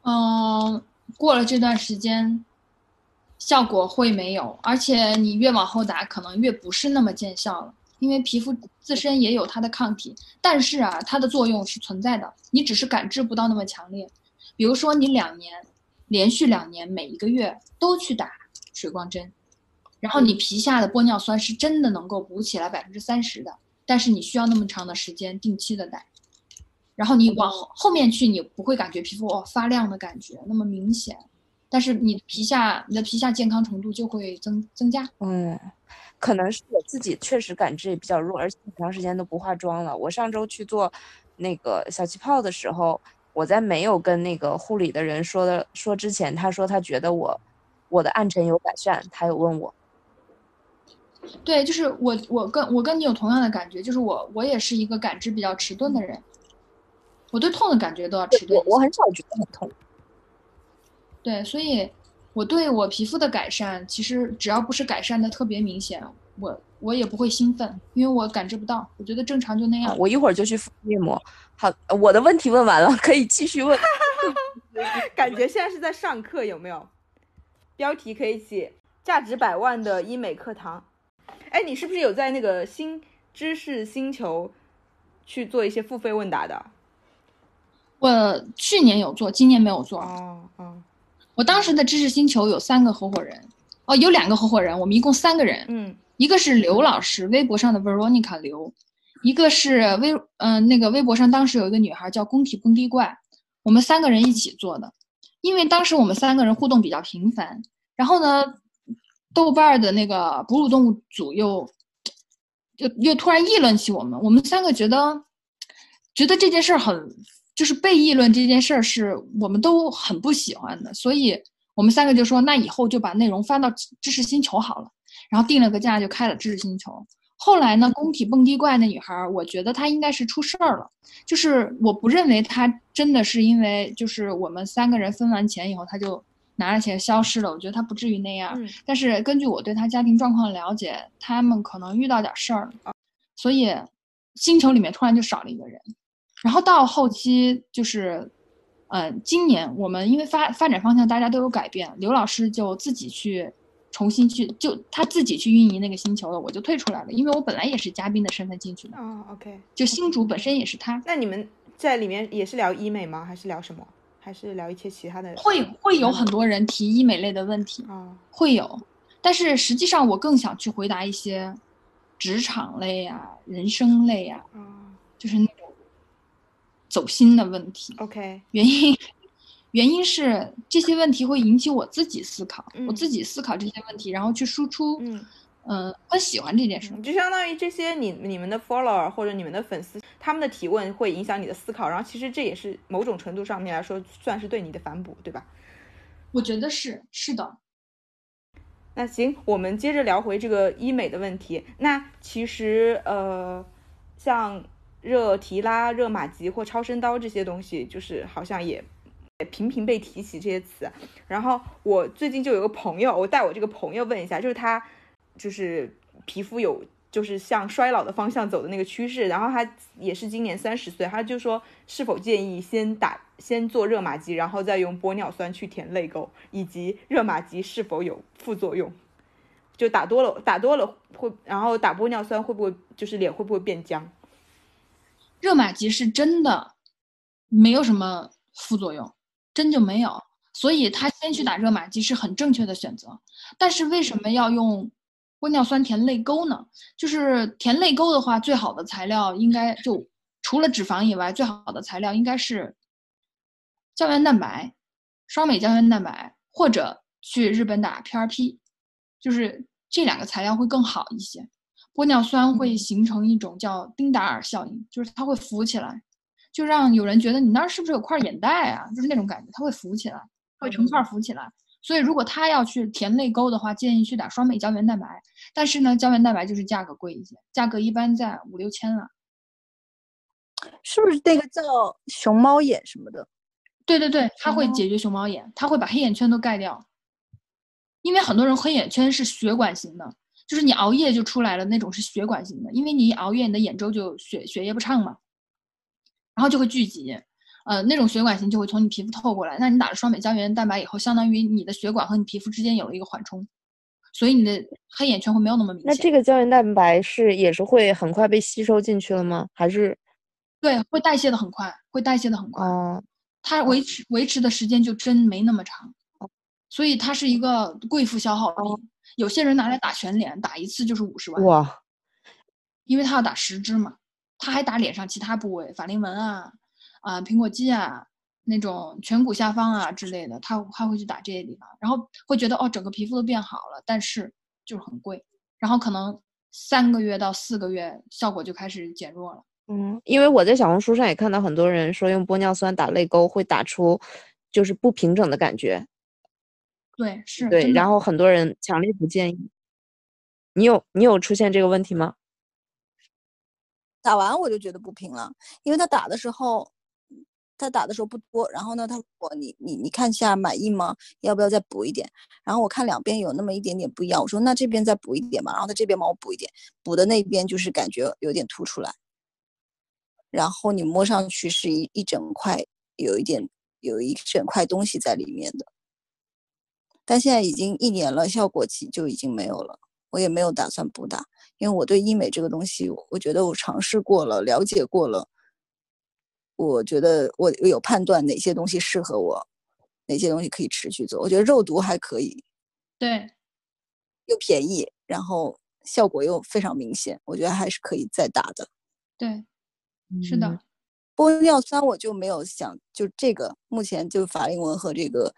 嗯，过了这段时间，效果会没有，而且你越往后打，可能越不是那么见效了。因为皮肤自身也有它的抗体，但是啊，它的作用是存在的，你只是感知不到那么强烈。比如说，你两年连续两年每一个月都去打水光针，然后你皮下的玻尿酸是真的能够补起来百分之三十的，但是你需要那么长的时间定期的打，然后你往后面去，你不会感觉皮肤哦发亮的感觉那么明显，但是你皮下你的皮下健康程度就会增增加。嗯。可能是我自己确实感知也比较弱，而且很长时间都不化妆了。我上周去做那个小气泡的时候，我在没有跟那个护理的人说的说之前，他说他觉得我我的暗沉有改善，他有问我。对，就是我我跟我跟你有同样的感觉，就是我我也是一个感知比较迟钝的人，我对痛的感觉都要迟钝。我很少觉得很痛。对，所以。我对我皮肤的改善，其实只要不是改善的特别明显，我我也不会兴奋，因为我感知不到。我觉得正常就那样。我一会儿就去敷面膜。好，我的问题问完了，可以继续问。感觉现在是在上课，有没有？标题可以写“价值百万的医美课堂”。哎，你是不是有在那个新知识星球去做一些付费问答的？我去年有做，今年没有做。哦哦。我当时的知识星球有三个合伙人，哦，有两个合伙人，我们一共三个人，嗯，一个是刘老师，微博上的 Veronica 刘，一个是微，嗯，那个微博上当时有一个女孩叫工体蹦迪怪，我们三个人一起做的，因为当时我们三个人互动比较频繁，然后呢，豆瓣的那个哺乳动物组又，又又突然议论起我们，我们三个觉得，觉得这件事很。就是被议论这件事儿是我们都很不喜欢的，所以我们三个就说，那以后就把内容翻到知识星球好了。然后定了个价，就开了知识星球。后来呢，工体蹦迪怪那女孩，我觉得她应该是出事儿了。就是我不认为她真的是因为就是我们三个人分完钱以后，她就拿着钱消失了。我觉得她不至于那样。但是根据我对她家庭状况的了解，他们可能遇到点事儿了，所以星球里面突然就少了一个人。然后到后期就是，嗯，今年我们因为发发展方向大家都有改变，刘老师就自己去重新去，就他自己去运营那个星球了，我就退出来了，因为我本来也是嘉宾的身份进去的。哦，OK，就新主本身也是他。那你们在里面也是聊医美吗？还是聊什么？还是聊一些其他的？会会有很多人提医美类的问题，会有，但是实际上我更想去回答一些职场类呀、人生类呀，嗯就是走心的问题。，OK，原因原因是这些问题会引起我自己思考，我嗯自己思考这些问题，然后去输出。嗯。嗯，很喜欢这件事。嗯就相当于这些你你们的 follower 或者你们的粉丝，他们的提问会影响你的思考，然后其实这也是某种程度上面来说，算是对你的反哺，对吧？我觉得是是的。那行，我们接着聊回这个医美的问题。那其实呃，像热提拉、热玛吉或超声刀这些东西，就是好像也也频频被提起这些词。然后我最近就有个朋友，我带我这个朋友问一下，就是他就是皮肤有就是向衰老的方向走的那个趋势，然后他也是今年三十岁，他就说是否建议先打先做热玛吉，然后再用玻尿酸去填泪沟，以及热玛吉是否有副作用？就打多了，打多了会，然后打玻尿酸会不会就是脸会不会变僵？热玛吉是真的没有什么副作用，真就没有，所以他先去打热玛吉是很正确的选择。但是为什么要用玻尿酸填泪沟呢？就是填泪沟的话，最好的材料应该就除了脂肪以外，最好的材料应该是胶原蛋白、双美胶原蛋白，或者去日本打 PRP，就是这两个材料会更好一些。玻尿酸会形成一种叫丁达尔效应，就是它会浮起来，就让有人觉得你那儿是不是有块眼袋啊？就是那种感觉，它会浮起来，会成块浮起来。所以如果他要去填泪沟的话，建议去打双美胶原蛋白。但是呢，胶原蛋白就是价格贵一些，价格一般在五六千了。是不是那个叫熊猫眼什么的？对对对，它会哦解决熊猫眼，它会把黑眼圈都盖掉。因为很多人黑眼圈是血管型的，就是你熬夜就出来了那种是血管型的，因为你一熬夜，你的眼周就血血液不畅嘛，然后就会聚集，呃，那种血管型就会从你皮肤透过来。那你打了双美胶原蛋白以后，相当于你的血管和你皮肤之间有了一个缓冲，所以你的黑眼圈会没有那么明显。那这个胶原蛋白是也是会很快被吸收进去了吗？还是对会代谢的很快，会代谢的很快。哦它维持维持的时间就真没那么长，所以它是一个贵妇消耗哦品。有些人拿来打全脸，打一次就是五十万，哇因为他要打十支嘛，他还打脸上其他部位，法令纹啊、啊、苹果肌啊、那种颧骨下方啊之类的，他他会去打这些地方，然后会觉得哦，整个皮肤都变好了，但是就是很贵，然后可能三个月到四个月效果就开始减弱了。嗯，因为我在小红书上也看到很多人说用玻尿酸打泪沟会打出就是不平整的感觉，对，是对，然后很多人强烈不建议。你有你有出现这个问题吗？打完我就觉得不平了，因为他打的时候，他打的时候不多，然后呢，他我你你你看一下满意吗？要不要再补一点？然后我看两边有那么一点点不一样，我说那这边再补一点吧，然后他这边帮我补一点，补的那边就是感觉有点凸出来，然后你摸上去是一一整块，有一点有一整块东西在里面的，但现在已经一年了，效果期就已经没有了，我也没有打算补打。因为我对医美这个东西，我觉得我尝试过了，了解过了，我觉得我我有判断哪些东西适合我，哪些东西可以持续做。我觉得肉毒还可以，对，又便宜，然后效果又非常明显，我觉得还是可以再打的。对，是的嗯，玻尿酸我就没有想，就这个目前就法令纹和这个，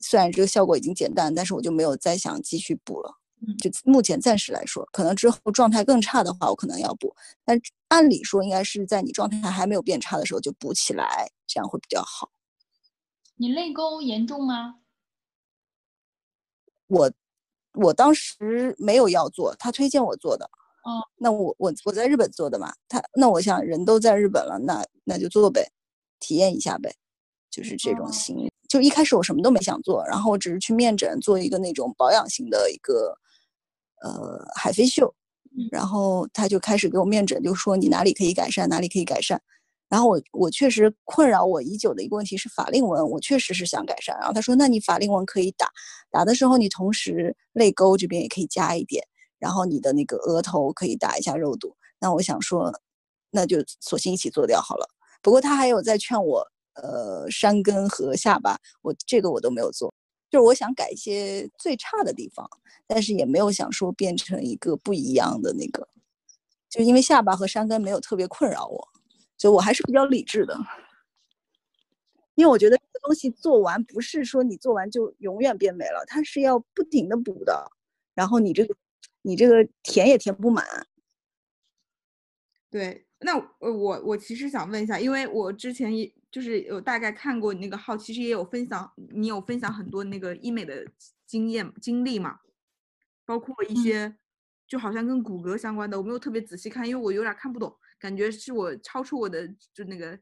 虽然这个效果已经减淡，但是我就没有再想继续补了。嗯就目前暂时来说，可能之后状态更差的话，我可能要补。但按理说，应该是在你状态还没有变差的时候就补起来，这样会比较好。你泪沟严重吗？我我当时没有要做，他推荐我做的。哦，那我我我在日本做的嘛，他那我想人都在日本了，那那就做呗，体验一下呗，就是这种哦心理。就一开始我什么都没想做，然后我只是去面诊做一个那种保养型的一个呃海飞秀嗯，然后他就开始给我面诊，就说你哪里可以改善，哪里可以改善。然后我我确实困扰我已久的一个问题是法令纹，我确实是想改善。然后他说，那你法令纹可以打，打的时候你同时泪沟这边也可以加一点，然后你的那个额头可以打一下肉毒。那我想说，那就索性一起做掉好了。不过他还有在劝我，呃，山根和下巴，我这个我都没有做。就是我想改一些最差的地方，但是也没有想说变成一个不一样的那个，就因为下巴和山根没有特别困扰我，就我还是比较理智的。因为我觉得这个东西做完不是说你做完就永远变美了，它是要不停的补的，然后你这个你这个填也填不满。对，那我我其实想问一下，因为我之前也就是有大概看过你那个号，其实也有分享，你有分享很多那个医美的经验经历嘛，包括一些就好像跟骨骼相关的，我没有特别仔细看，因为我有点看不懂，感觉是我超出我的就那个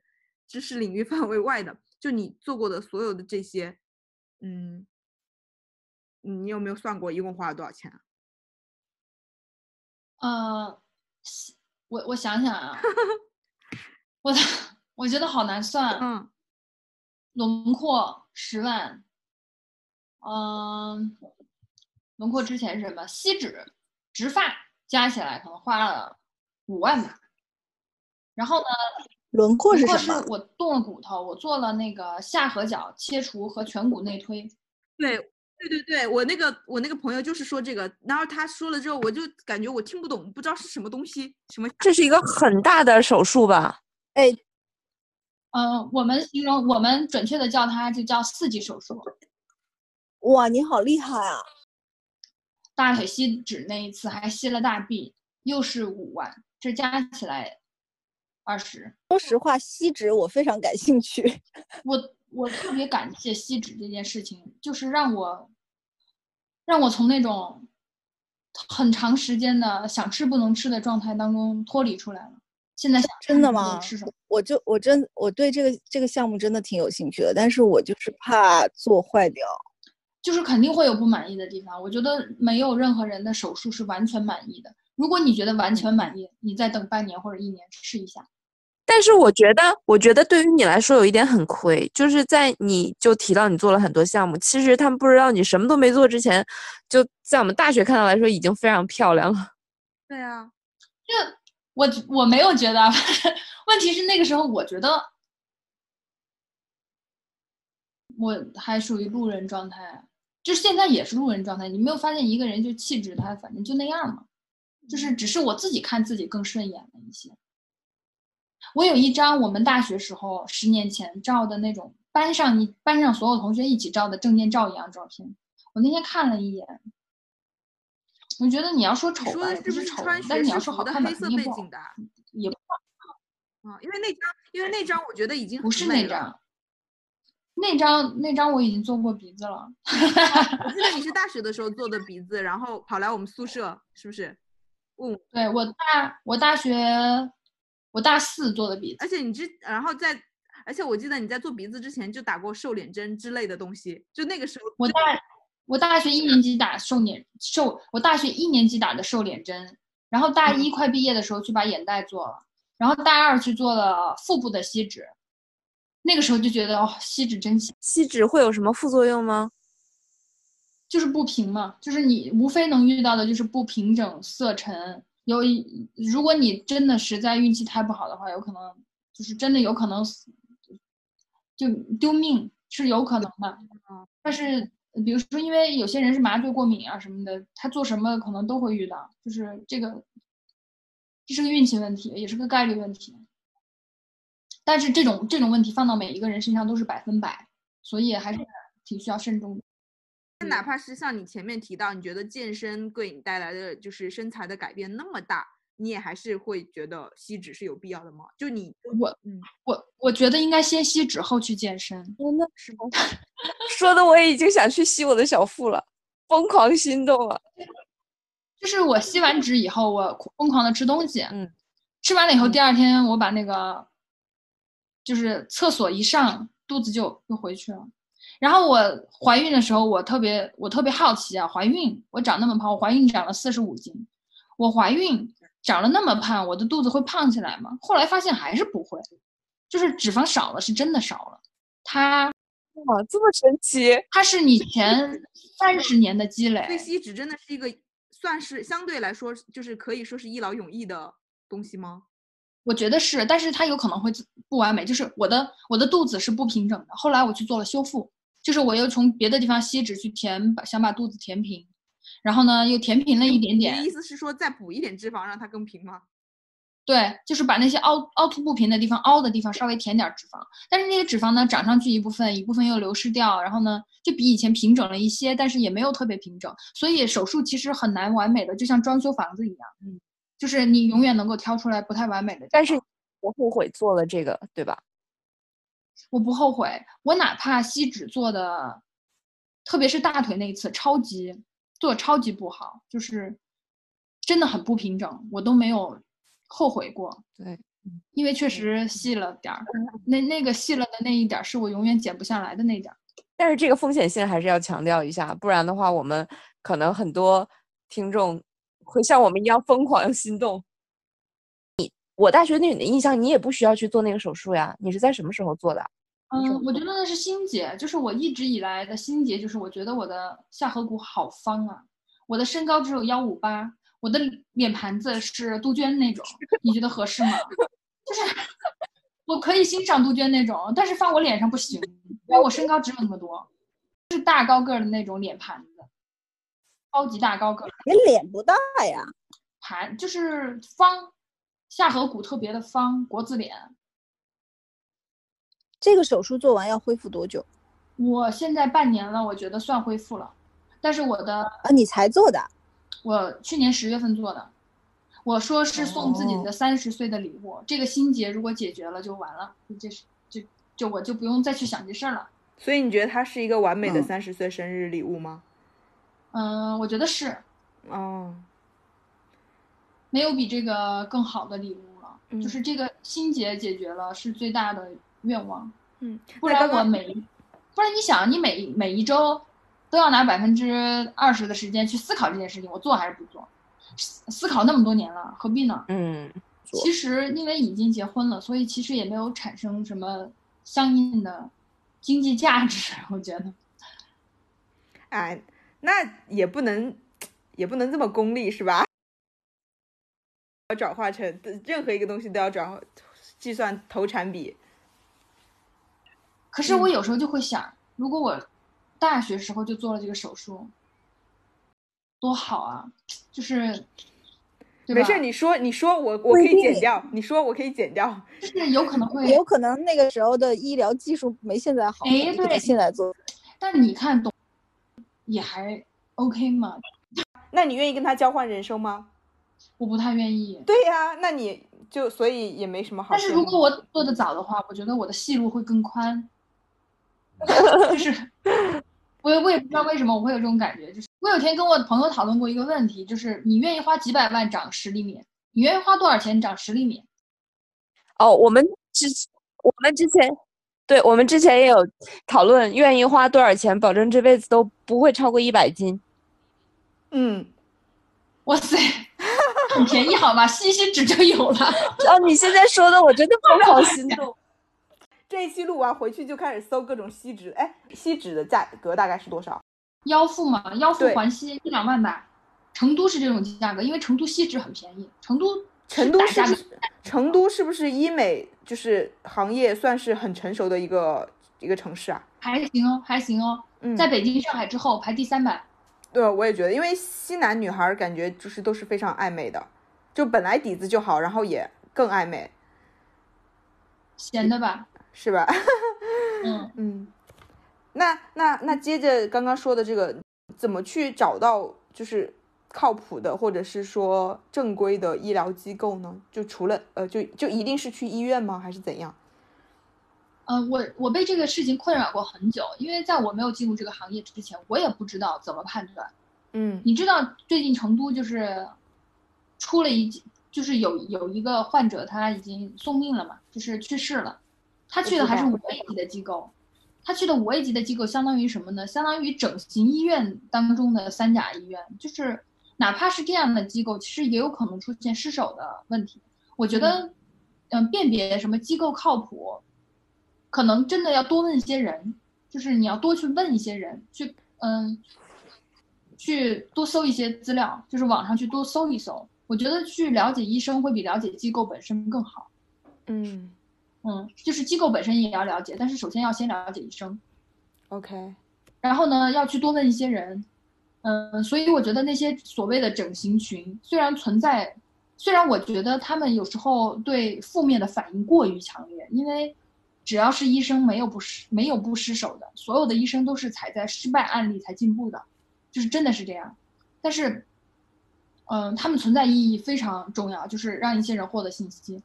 知识领域 范围外的。就你做过的所有的这些，嗯，你有没有算过一共花了多少钱啊？呃，我我想想啊，我我觉得好难算。嗯，轮廓十万，嗯，轮廓之前是什么？锡纸、植发加起来可能花了五万吧。然后呢？轮廓是什么？我动了骨头，我做了那个下颌角切除和颧骨内推。对，对对对，我那个我那个朋友就是说这个，然后他说了之后，我就感觉我听不懂，不知道是什么东西，什么？这是一个很大的手术吧？哎，嗯，我们形容，我们准确的叫它就叫四级手术。哇，你好厉害啊！大腿吸脂那一次还吸了大臂，又是五万，这加起来。二十，说实话，吸脂我非常感兴趣。我我特别感谢吸脂这件事情，就是让我让我从那种很长时间的想吃不能吃的状态当中脱离出来了。现在想真的吗？我就我真我对这个这个项目真的挺有兴趣的，但是我就是怕做坏掉。就是肯定会有不满意的地方。我觉得没有任何人的手术是完全满意的。如果你觉得完全满意，你再等半年或者一年试一下。但是我觉得，我觉得对于你来说有一点很亏，就是在你就提到你做了很多项目，其实他们不知道你什么都没做之前，就在我们大学看到来说已经非常漂亮了。对啊，就我我没有觉得，问题是那个时候我觉得我还属于路人状态，就是现在也是路人状态。你没有发现一个人就气质他反正就那样嘛？就是只是我自己看自己更顺眼了一些。我有一张我们大学时候十年前照的那种班上你班上所有同学一起照的证件照一样照片，我那天看了一眼，我觉得你要说丑吧，不是丑，但是你要说好看吧，肯定不好。也不啊，因为那张，因为那张我觉得已经不是那张，那张那张我已经做过鼻子了。我记得你是 大学的时候做的鼻子，然后跑来我们宿舍，是不是？嗯，对我大我大学。我大四做的鼻子，而且你之，然后在，而且我记得你在做鼻子之前就打过瘦脸针之类的东西，就那个时候。我大我大学一年级打瘦脸瘦，我大学一年级打的瘦脸针，然后大一快毕业的时候去把眼袋做了，然后大二去做了腹部的吸脂，那个时候就觉得哦，吸脂真香。吸脂会有什么副作用吗？就是不平嘛，就是你无非能遇到的就是不平整、色沉。有，如果你真的实在运气太不好的话，有可能就是真的有可能死，就丢命是有可能的。但是比如说，因为有些人是麻醉过敏啊什么的，他做什么可能都会遇到，就是这个，这是个运气问题，也是个概率问题。但是这种这种问题放到每一个人身上都是百分百，所以还是挺需要慎重的。哪怕是像你前面提到，你觉得健身给你带来的就是身材的改变那么大，你也还是会觉得吸脂是有必要的吗？就你我嗯我我觉得应该先吸脂后去健身。那是吗？说的我已经想去吸我的小腹了，疯狂心动了。就是我吸完脂以后，我疯狂的吃东西，嗯，吃完了以后，第二天我把那个就是厕所一上，肚子就又回去了。然后我怀孕的时候，我特别我特别好奇啊，怀孕我长那么胖，我怀孕长了四十五斤，我怀孕长了那么胖，我的肚子会胖起来吗？后来发现还是不会，就是脂肪少了，是真的少了。它哇，这么神奇！它是你前三十年的积累。对，吸脂真的是一个算是相对来说就是可以说是一劳永逸的东西吗？我觉得是，但是它有可能会不完美，就是我的我的肚子是不平整的，后来我去做了修复。就是我又从别的地方吸脂去填，把想把肚子填平，然后呢又填平了一点点你的意。思是说再补一点脂肪让它更平吗？对，就是把那些凹凹凸不平的地方、凹的地方稍微填点儿脂肪，但是那些脂肪呢长上去一部分，一部分又流失掉，然后呢就比以前平整了一些，但是也没有特别平整，所以手术其实很难完美的，就像装修房子一样，嗯，就是你永远能够挑出来不太完美的。但是我后悔做了这个，对吧？我不后悔，我哪怕吸脂做的，特别是大腿那一次超级做得超级不好，就是真的很不平整，我都没有后悔过。对，因为确实细了点儿，那那个细了的那一点儿是我永远减不下来的那点儿。但是这个风险性还是要强调一下，不然的话，我们可能很多听众会像我们一样疯狂心动。你我大学对你的印象，你也不需要去做那个手术呀，你是在什么时候做的？嗯，我觉得那是心结，就是我一直以来的心结，就是我觉得我的下颌骨好方啊，我的身高只有幺五八，我的脸盘子是杜鹃那种，你觉得合适吗？就是我可以欣赏杜鹃那种，但是放我脸上不行，因为我身高只有那么多，是大高个儿的那种脸盘子，超级大高个儿你脸不大呀，盘，就是方，下颌骨特别的方，国字脸。这个手术做完要恢复多久我现在半年了，我觉得算恢复了，但是我的啊？你才做的？我去年十月份做的，我说是送自己的三十岁的礼物，这个心结如果解决了就完了，这是就就我就不用再去想这事儿了。所以你觉得它是一个完美的嗯三十岁生日礼物吗？嗯，我觉得是哦，没有比这个更好的礼物了，嗯就是这个心结解决了是最大的愿望，嗯，不然我每一，不然你想，你每每一周都要拿百分之二十的时间去思考这件事情，我做还是不做？思思考那么多年了，何必呢？嗯，其实因为已经结婚了，所以其实也没有产生什么相应的经济价值，我觉得。哎，那也不能也不能这么功利是吧？要转化成任何一个东西都要转化计算投产比。可是我有时候就会想，如果我大学时候就做了这个手术，多好啊！就是，没事，你说你说我我可以剪掉，你说我可以剪掉。就是有可能会，有可能那个时候的医疗技术没现在好，哎你可能对现在做。但你看懂也还 OK 嘛，那你愿意跟他交换人生吗？我不太愿意。对呀、那你就所以也没什么好。但是如果我做的早的话，我觉得我的戏路会更宽。就是我也我也不知道为什么我会有这种感觉，就是我有天跟我朋友讨论过一个问题，就是你愿意花几百万长十厘米，你愿意花多少钱长十厘米？哦，我们之我们之前，对我们之前也有讨论，愿意花多少钱，保证这辈子都不会超过一百斤。嗯，哇塞，很便宜好吗，吸一吸纸就有了。哦，你现在说的，我真的 疯狂心动。这一期录完回去就开始搜各种锡纸，哎，锡纸的价格大概是多少？腰腹嘛，腰腹环吸一两万吧。成都是这种价格，因为成都锡纸很便宜。成都成都是？成都是不是医美就是行业算是很成熟的一个一个城市啊？还行哦，还行哦，嗯，在北京、上海之后排第三吧。对，我也觉得，因为西南女孩儿感觉就是都是非常爱美的，就本来底子就好，然后也更爱美，闲的吧？是吧？嗯，嗯，那那那接着刚刚说的这个，怎么去找到就是靠谱的或者是说正规的医疗机构呢？就除了呃，就就一定是去医院吗？还是怎样？呃，我我被这个事情困扰过很久，因为在我没有进入这个行业之前，我也不知道怎么判断。嗯你知道最近成都就是出了一，就是有有一个患者他已经送命了嘛，就是去世了。他去的还是我五 A 级的机构，他去的五 A 级的机构相当于什么呢？相当于整形医院当中的三甲医院，就是哪怕是这样的机构，其实也有可能出现失手的问题。我觉得，嗯，辨别什么机构靠谱，可能真的要多问一些人，就是你要多去问一些人，去嗯，去多搜一些资料，就是网上去多搜一搜。我觉得去了解医生会比了解机构本身更好。嗯，嗯，就是机构本身也要了解，但是首先要先了解医生。OK，然后呢，要去多问一些人，嗯，所以我觉得那些所谓的整形群虽然存在，虽然我觉得他们有时候对负面的反应过于强烈，因为只要是医生，没有不失没有不失手的，所有的医生都是踩在失败案例才进步的，就是真的是这样。但是，嗯，他们存在意义非常重要，就是让一些人获得信息，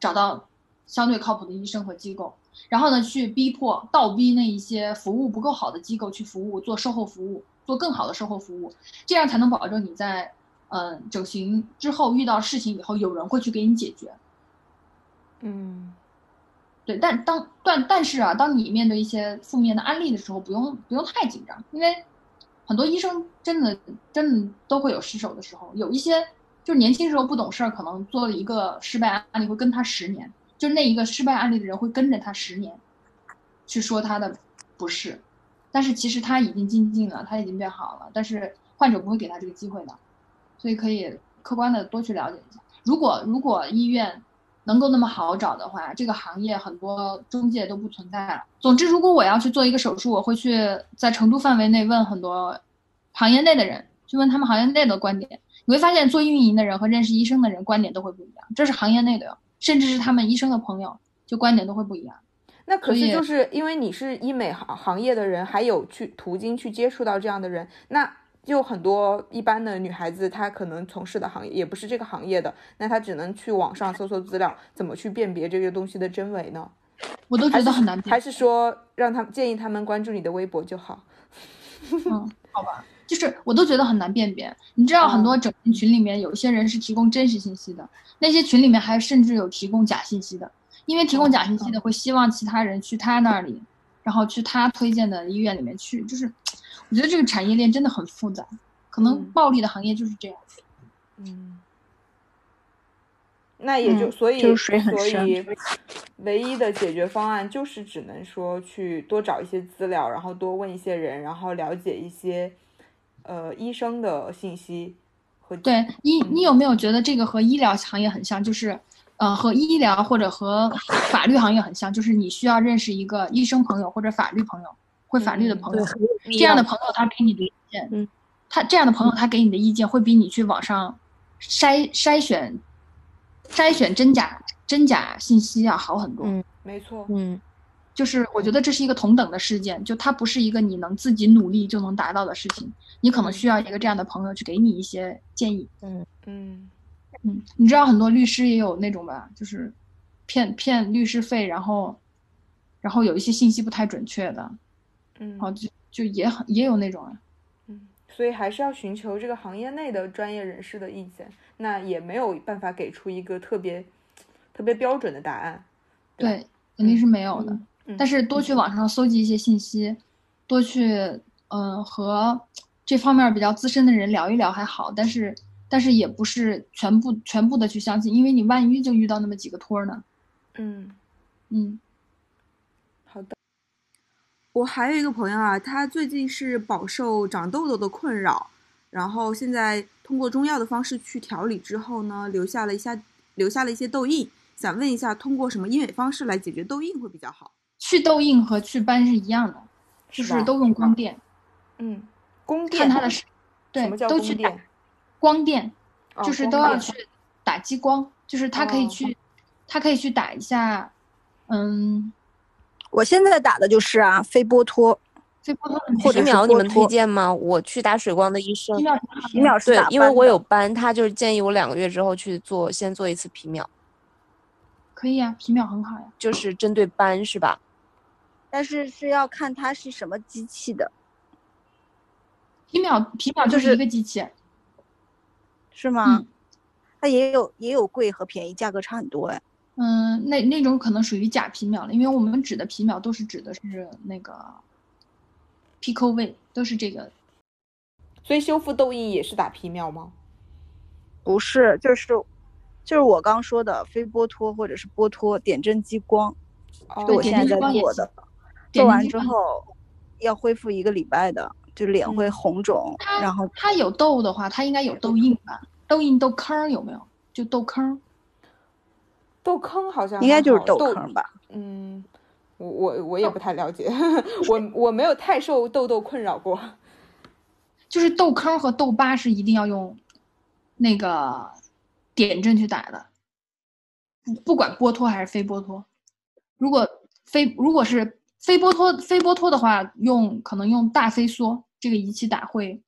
找到相对靠谱的医生和机构。然后呢，去逼迫、倒逼那一些服务不够好的机构去服务，做售后服务，做更好的售后服务，这样才能保证你在嗯整形之后遇到事情以后，有人会去给你解决。嗯，对，但当但但是啊，当你面对一些负面的案例的时候，不用不用太紧张，因为很多医生真的真的都会有失手的时候，有一些就是年轻时候不懂事儿，可能做了一个失败案例会跟他十年。就那一个失败案例的人会跟着他十年，去说他的不是，但是其实他已经精进了，他已经变好了，但是患者不会给他这个机会的，所以可以客观的多去了解一下。如果如果医院能够那么好找的话，这个行业很多中介都不存在了。总之，如果我要去做一个手术，我会去在成都范围内问很多行业内的人，去问他们行业内的观点，你会发现做运营的人和认识医生的人观点都会不一样，这是行业内的哟。甚至是他们医生的朋友，就观点都会不一样。那可是就是因为你是医美行行业的人，还有去途径去接触到这样的人，那就很多一般的女孩子，她可能从事的行业也不是这个行业的，那她只能去网上搜搜资料，怎么去辨别这个东西的真伪呢？我都觉得很难。还是说让他建议他们关注你的微博就好？嗯，好吧。就是我都觉得很难辨别，你知道很多整形群里面有一些人是提供真实信息的，那些群里面还甚至有提供假信息的，因为提供假信息的会希望其他人去他那里，然后去他推荐的医院里面去，就是我觉得这个产业链真的很复杂，可能暴利的行业就是这样。嗯，那也就所以所以唯一的解决方案就是只能说去多找一些资料，然后多问一些人，然后了解一些。呃，医生的信息和对你，你有没有觉得这个和医疗行业很像？就是，呃，和医疗或者和法律行业很像，就是你需要认识一个医生朋友或者法律朋友，会法律的朋友，这样的朋友他给你的意见，嗯，他这样的朋友他给你的意见会比你去网上筛筛选筛选真假真假信息要好很多。嗯，没错，嗯。就是我觉得这是一个同等的事件，就它不是一个你能自己努力就能达到的事情，你可能需要一个这样的朋友去给你一些建议。嗯嗯嗯，你知道很多律师也有那种吧，就是骗骗律师费，然后然后有一些信息不太准确的，嗯，好就就也很也有那种啊。嗯，所以还是要寻求这个行业内的专业人士的意见，那也没有办法给出一个特别特别标准的答案。对，肯定是没有的。但是多去网上搜集一些信息，多去嗯和这方面比较资深的人聊一聊还好，但是但是也不是全部全部的去相信，因为你万一就遇到那么几个托呢。嗯嗯，好的。我还有一个朋友啊，他最近是饱受长痘痘的困扰，然后现在通过中药的方式去调理之后呢，留下了一下留下了一些痘印，想问一下，通过什么医美方式来解决痘印会比较好？去痘印和祛斑是一样的，就是都用光电。嗯，光电。看它的是，对，都去打光电，就是都要去打激光，就是它可以去，它可以去打一下。嗯，我现在打的就是啊，飞波托，飞波托或者皮秒，你们推荐吗？我去打水光的医生，皮秒，皮秒是对，因为我有斑，他就是建议我两个月之后去做，先做一次皮秒。可以啊，皮秒很好呀，就是针对斑是吧？但是是要看它是什么机器的，皮秒皮秒就是一个机器，是吗？它也有也有贵和便宜，价格差很多哎。嗯，那那种可能属于假皮秒了，因为我们指的皮秒都是指的是那个 Pico 位，都是这个。所以修复痘印也是打皮秒吗？不是，就是就是我刚说的非剥脱或者是剥脱点阵激光，就我现在在做的。做完之后要恢复一个礼拜的，就脸会红肿。然后他有痘的话，他应该有痘印吧？痘印、痘坑有没有？就痘坑。痘坑好像应该就是痘坑吧？嗯，我我我也不太了解，我我没有太受痘痘困扰过。就是痘坑和痘疤是一定要用那个点阵去打的，不不管剥脱还是非剥脱。如果非如果是非剥脱非剥脱的话，用可能用大飞梭这个仪器打会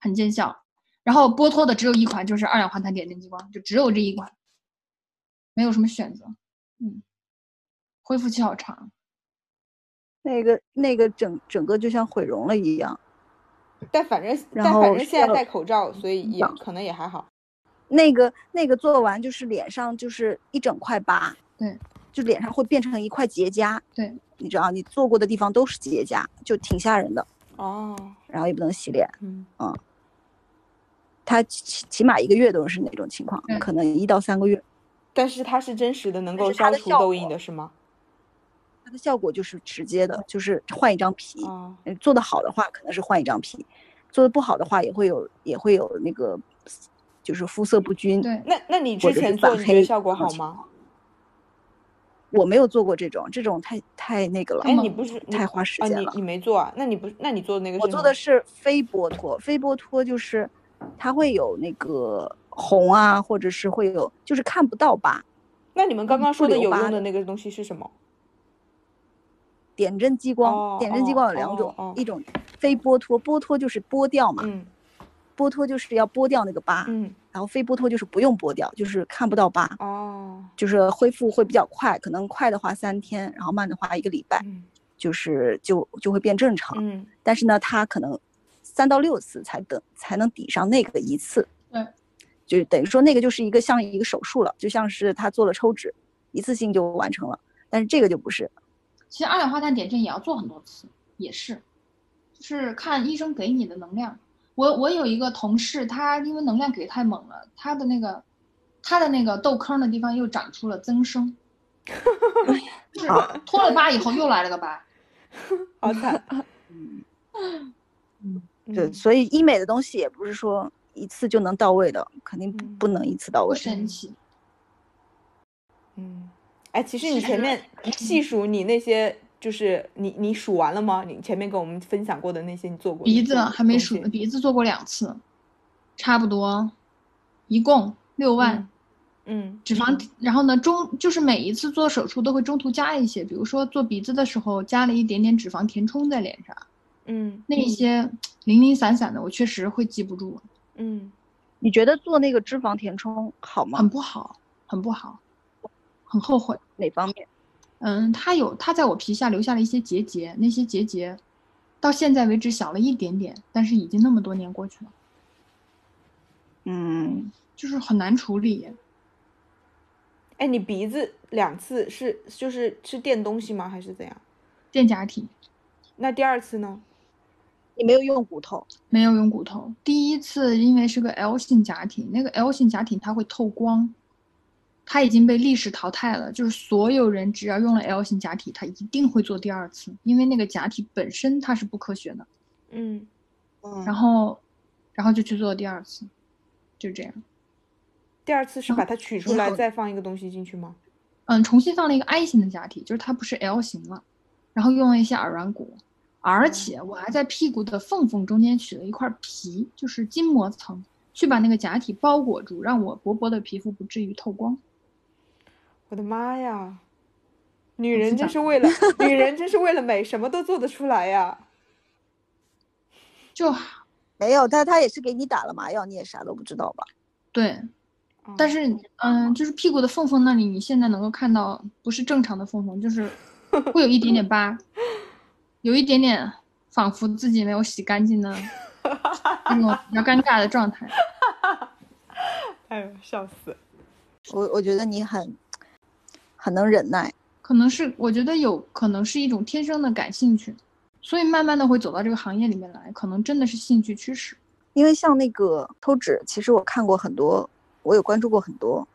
很见效。然后剥脱的只有一款，就是二氧化碳点阵激光，就只有这一款，没有什么选择。嗯，恢复期好长。那个那个整整个就像毁容了一样。但反正但反正现在戴口罩，所以也可能也还好。那个那个做完就是脸上就是一整块疤，对，就脸上会变成一块结痂，对，你知道你做过的地方都是结痂，就挺吓人的。哦，然后也不能洗脸，嗯，它起起码一个月都是那种情况，嗯可能一到三个月。但是它是真实的，能够消除痘印的是吗？它的效果就是直接的，就是换一张皮。哦，嗯做的好的话，可能是换一张皮；做的不好的话，也会有也会有那个，就是肤色不均。对，那那你之前做你觉得效果好吗？我没有做过这种，这种太太那个了，哎，你不是太花时啊？间了。你你没做啊？那你不那你做的那个我做的是非剥脱，非剥脱就是它会有那个红啊，或者是会有就是看不到疤。那你们刚刚说的有用的那个东西是什么？点阵激光，哦点阵激哦光有两种，哦哦一种非剥脱，剥脱就是剥掉嘛，嗯剥脱就是要剥掉那个疤，嗯然后非剥脱就是不用剥掉，就是看不到疤，哦就是恢复会比较快，可能快的话三天，然后慢的话一个礼拜，嗯就是就就会变正常。嗯但是呢，它可能三到六次才等才能抵上那个一次。对，就等于说那个就是一个像一个手术了，就像是他做了抽脂，一次性就完成了。但是这个就不是，其实二氧化碳点阵也要做很多次，也是，就是看医生给你的能量。我我有一个同事，他因为能量给太猛了，他的那个他的那个痘坑的地方又长出了增生，就是脱了疤以后又来了个疤。好惨。对，嗯所以医美的东西也不是说一次就能到位的，肯定不能一次到不位。神奇，嗯，哎，其实你前面细数你那些，就是你你数完了吗？你前面跟我们分享过的那些你做过鼻子还没数呢，鼻子做过两次，差不多，一共六万。嗯脂肪，然后呢，中就是每一次做手术都会中途加一些，比如说做鼻子的时候加了一点点脂肪填充在脸上，嗯那一些零零散散的，我确实会记不住，嗯你觉得做那个脂肪填充好吗很？不好，很不好，很后悔。哪方面？嗯，它有它在我皮下留下了一些结节，那些结节到现在为止小了一点点，但是已经那么多年过去了，嗯，就是很难处理。哎，你鼻子两次是就是是垫东西吗？还是怎样？垫假体那第二次呢？你没有用骨头，没有用骨头，第一次因为是个 L 型假体，那个 L 型假体它会透光，它已经被历史淘汰了。就是所有人只要用了 L 型假体，他一定会做第二次，因为那个假体本身它是不科学的。嗯嗯然后，然后就去做第二次，就这样。第二次是把它取出来好再放一个东西进去吗？嗯，重新放了一个 I 型的假体，就是它不是 L 型了，然后用了一些耳软骨，而且我还在屁股的缝缝中间取了一块皮，就是筋膜层，去把那个假体包裹住，让我薄薄的皮肤不至于透光。我的妈呀！女人真是为了女人真是为了美，什么都做得出来呀！就没有，他他也是给你打了麻药，你也啥都不知道吧？对，但是嗯，就是屁股的缝缝那里，你现在能够看到不是正常的缝缝，就是会有一点点疤，有一点点仿佛自己没有洗干净的那种比较尴尬的状态。哎呦，笑死！我我觉得你很很能忍耐，可能是我觉得有可能是一种天生的感兴趣，所以慢慢的会走到这个行业里面来，可能真的是兴趣驱使。因为像那个抽脂，其实我看过很多，我有关注过很多，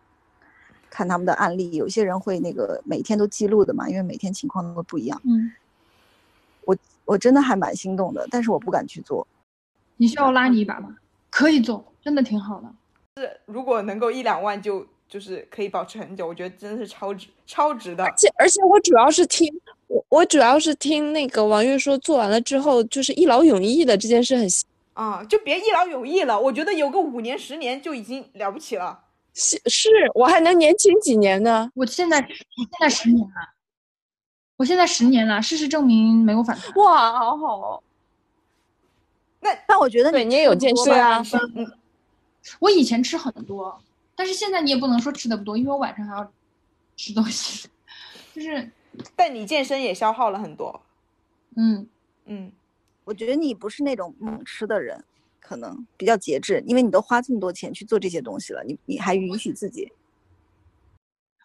看他们的案例，有些人会那个每天都记录的嘛，因为每天情况都会不一样。嗯，我我真的还蛮心动的，但是我不敢去做。你需要拉你一把吗？可以做，真的挺好的。是如果能够一两万就就是可以保持很久，我觉得真的是超值超值的。而且而且我主要是听我我主要是听那个王月说，做完了之后就是一劳永逸的这件事很啊、就别一劳永逸了。我觉得有个五年十年就已经了不起了。是是我还能年轻几年呢。我现在我现在十年了，我现在十年了，事实证明没有反弹。哇，好好哦。但我觉得对你也有健身吃啊嗯，我以前吃很多，但是现在你也不能说吃的不多，因为我晚上还要吃东西，就是但你健身也消耗了很多。嗯，嗯，我觉得你不是那种猛吃的人，可能比较节制，因为你都花这么多钱去做这些东西了，你你还允许自己。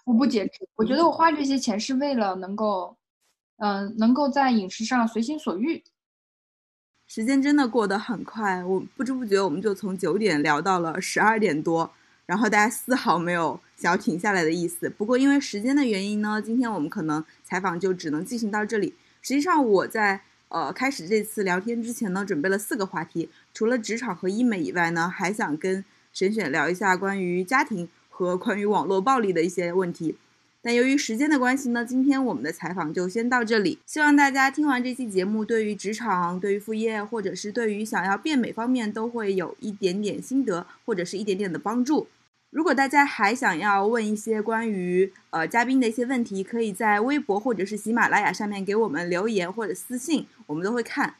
我不节制，我觉得我花这些钱是为了能够，嗯、能够在饮食上随心所欲。时间真的过得很快，我不知不觉我们就从九点聊到了十二点多，然后大家丝毫没有想要停下来的意思。不过因为时间的原因呢，今天我们可能采访就只能进行到这里。实际上我在呃开始这次聊天之前呢，准备了四个话题，除了职场和医美以外呢，还想跟沈选聊一下关于家庭和关于网络暴力的一些问题。但由于时间的关系呢，今天我们的采访就先到这里。希望大家听完这期节目，对于职场、对于副业，或者是对于想要变美方面，都会有一点点心得，或者是一点点的帮助。如果大家还想要问一些关于呃嘉宾的一些问题，可以在微博或者是喜马拉雅上面给我们留言或者私信，我们都会看。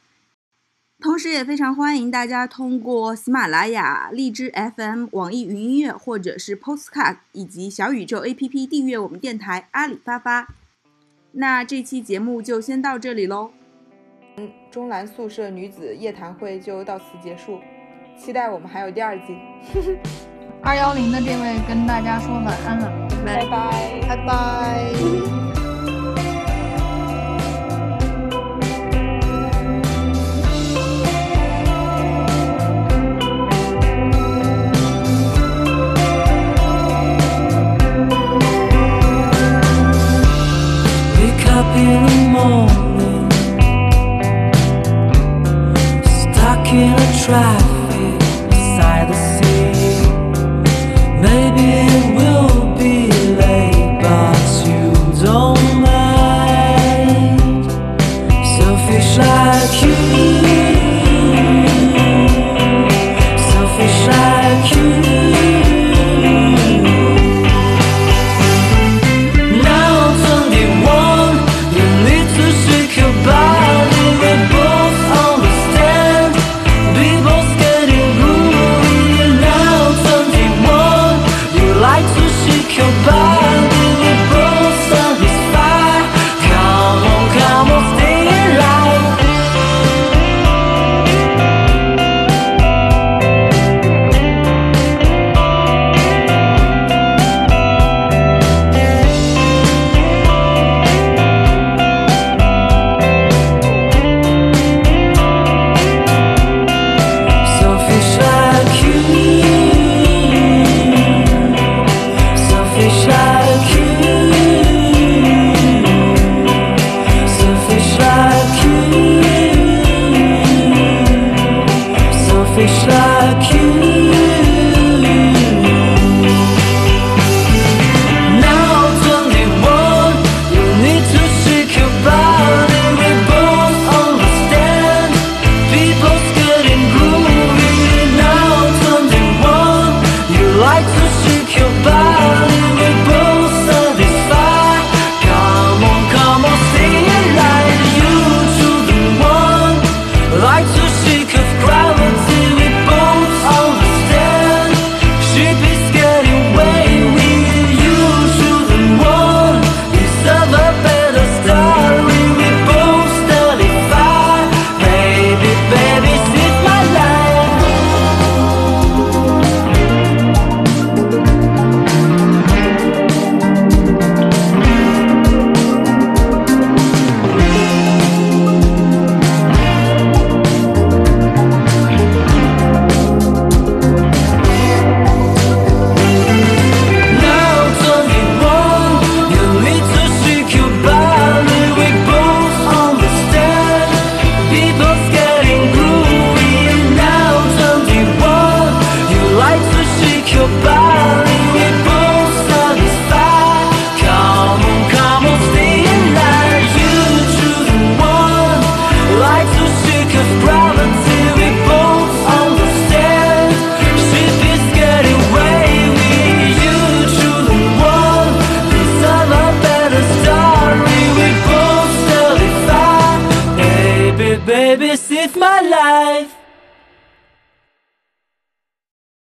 同时，也非常欢迎大家通过喜马拉雅、荔枝 FM、网易云音乐或者是 Postcard 以及小宇宙 APP 订阅我们电台阿里发发。那这期节目就先到这里喽。嗯，中南宿舍女子夜谈会就到此结束，期待我们还有第二季。二幺零的这位跟大家说晚安了。拜拜。拜拜。Wake up in the morning, stuck in a traffic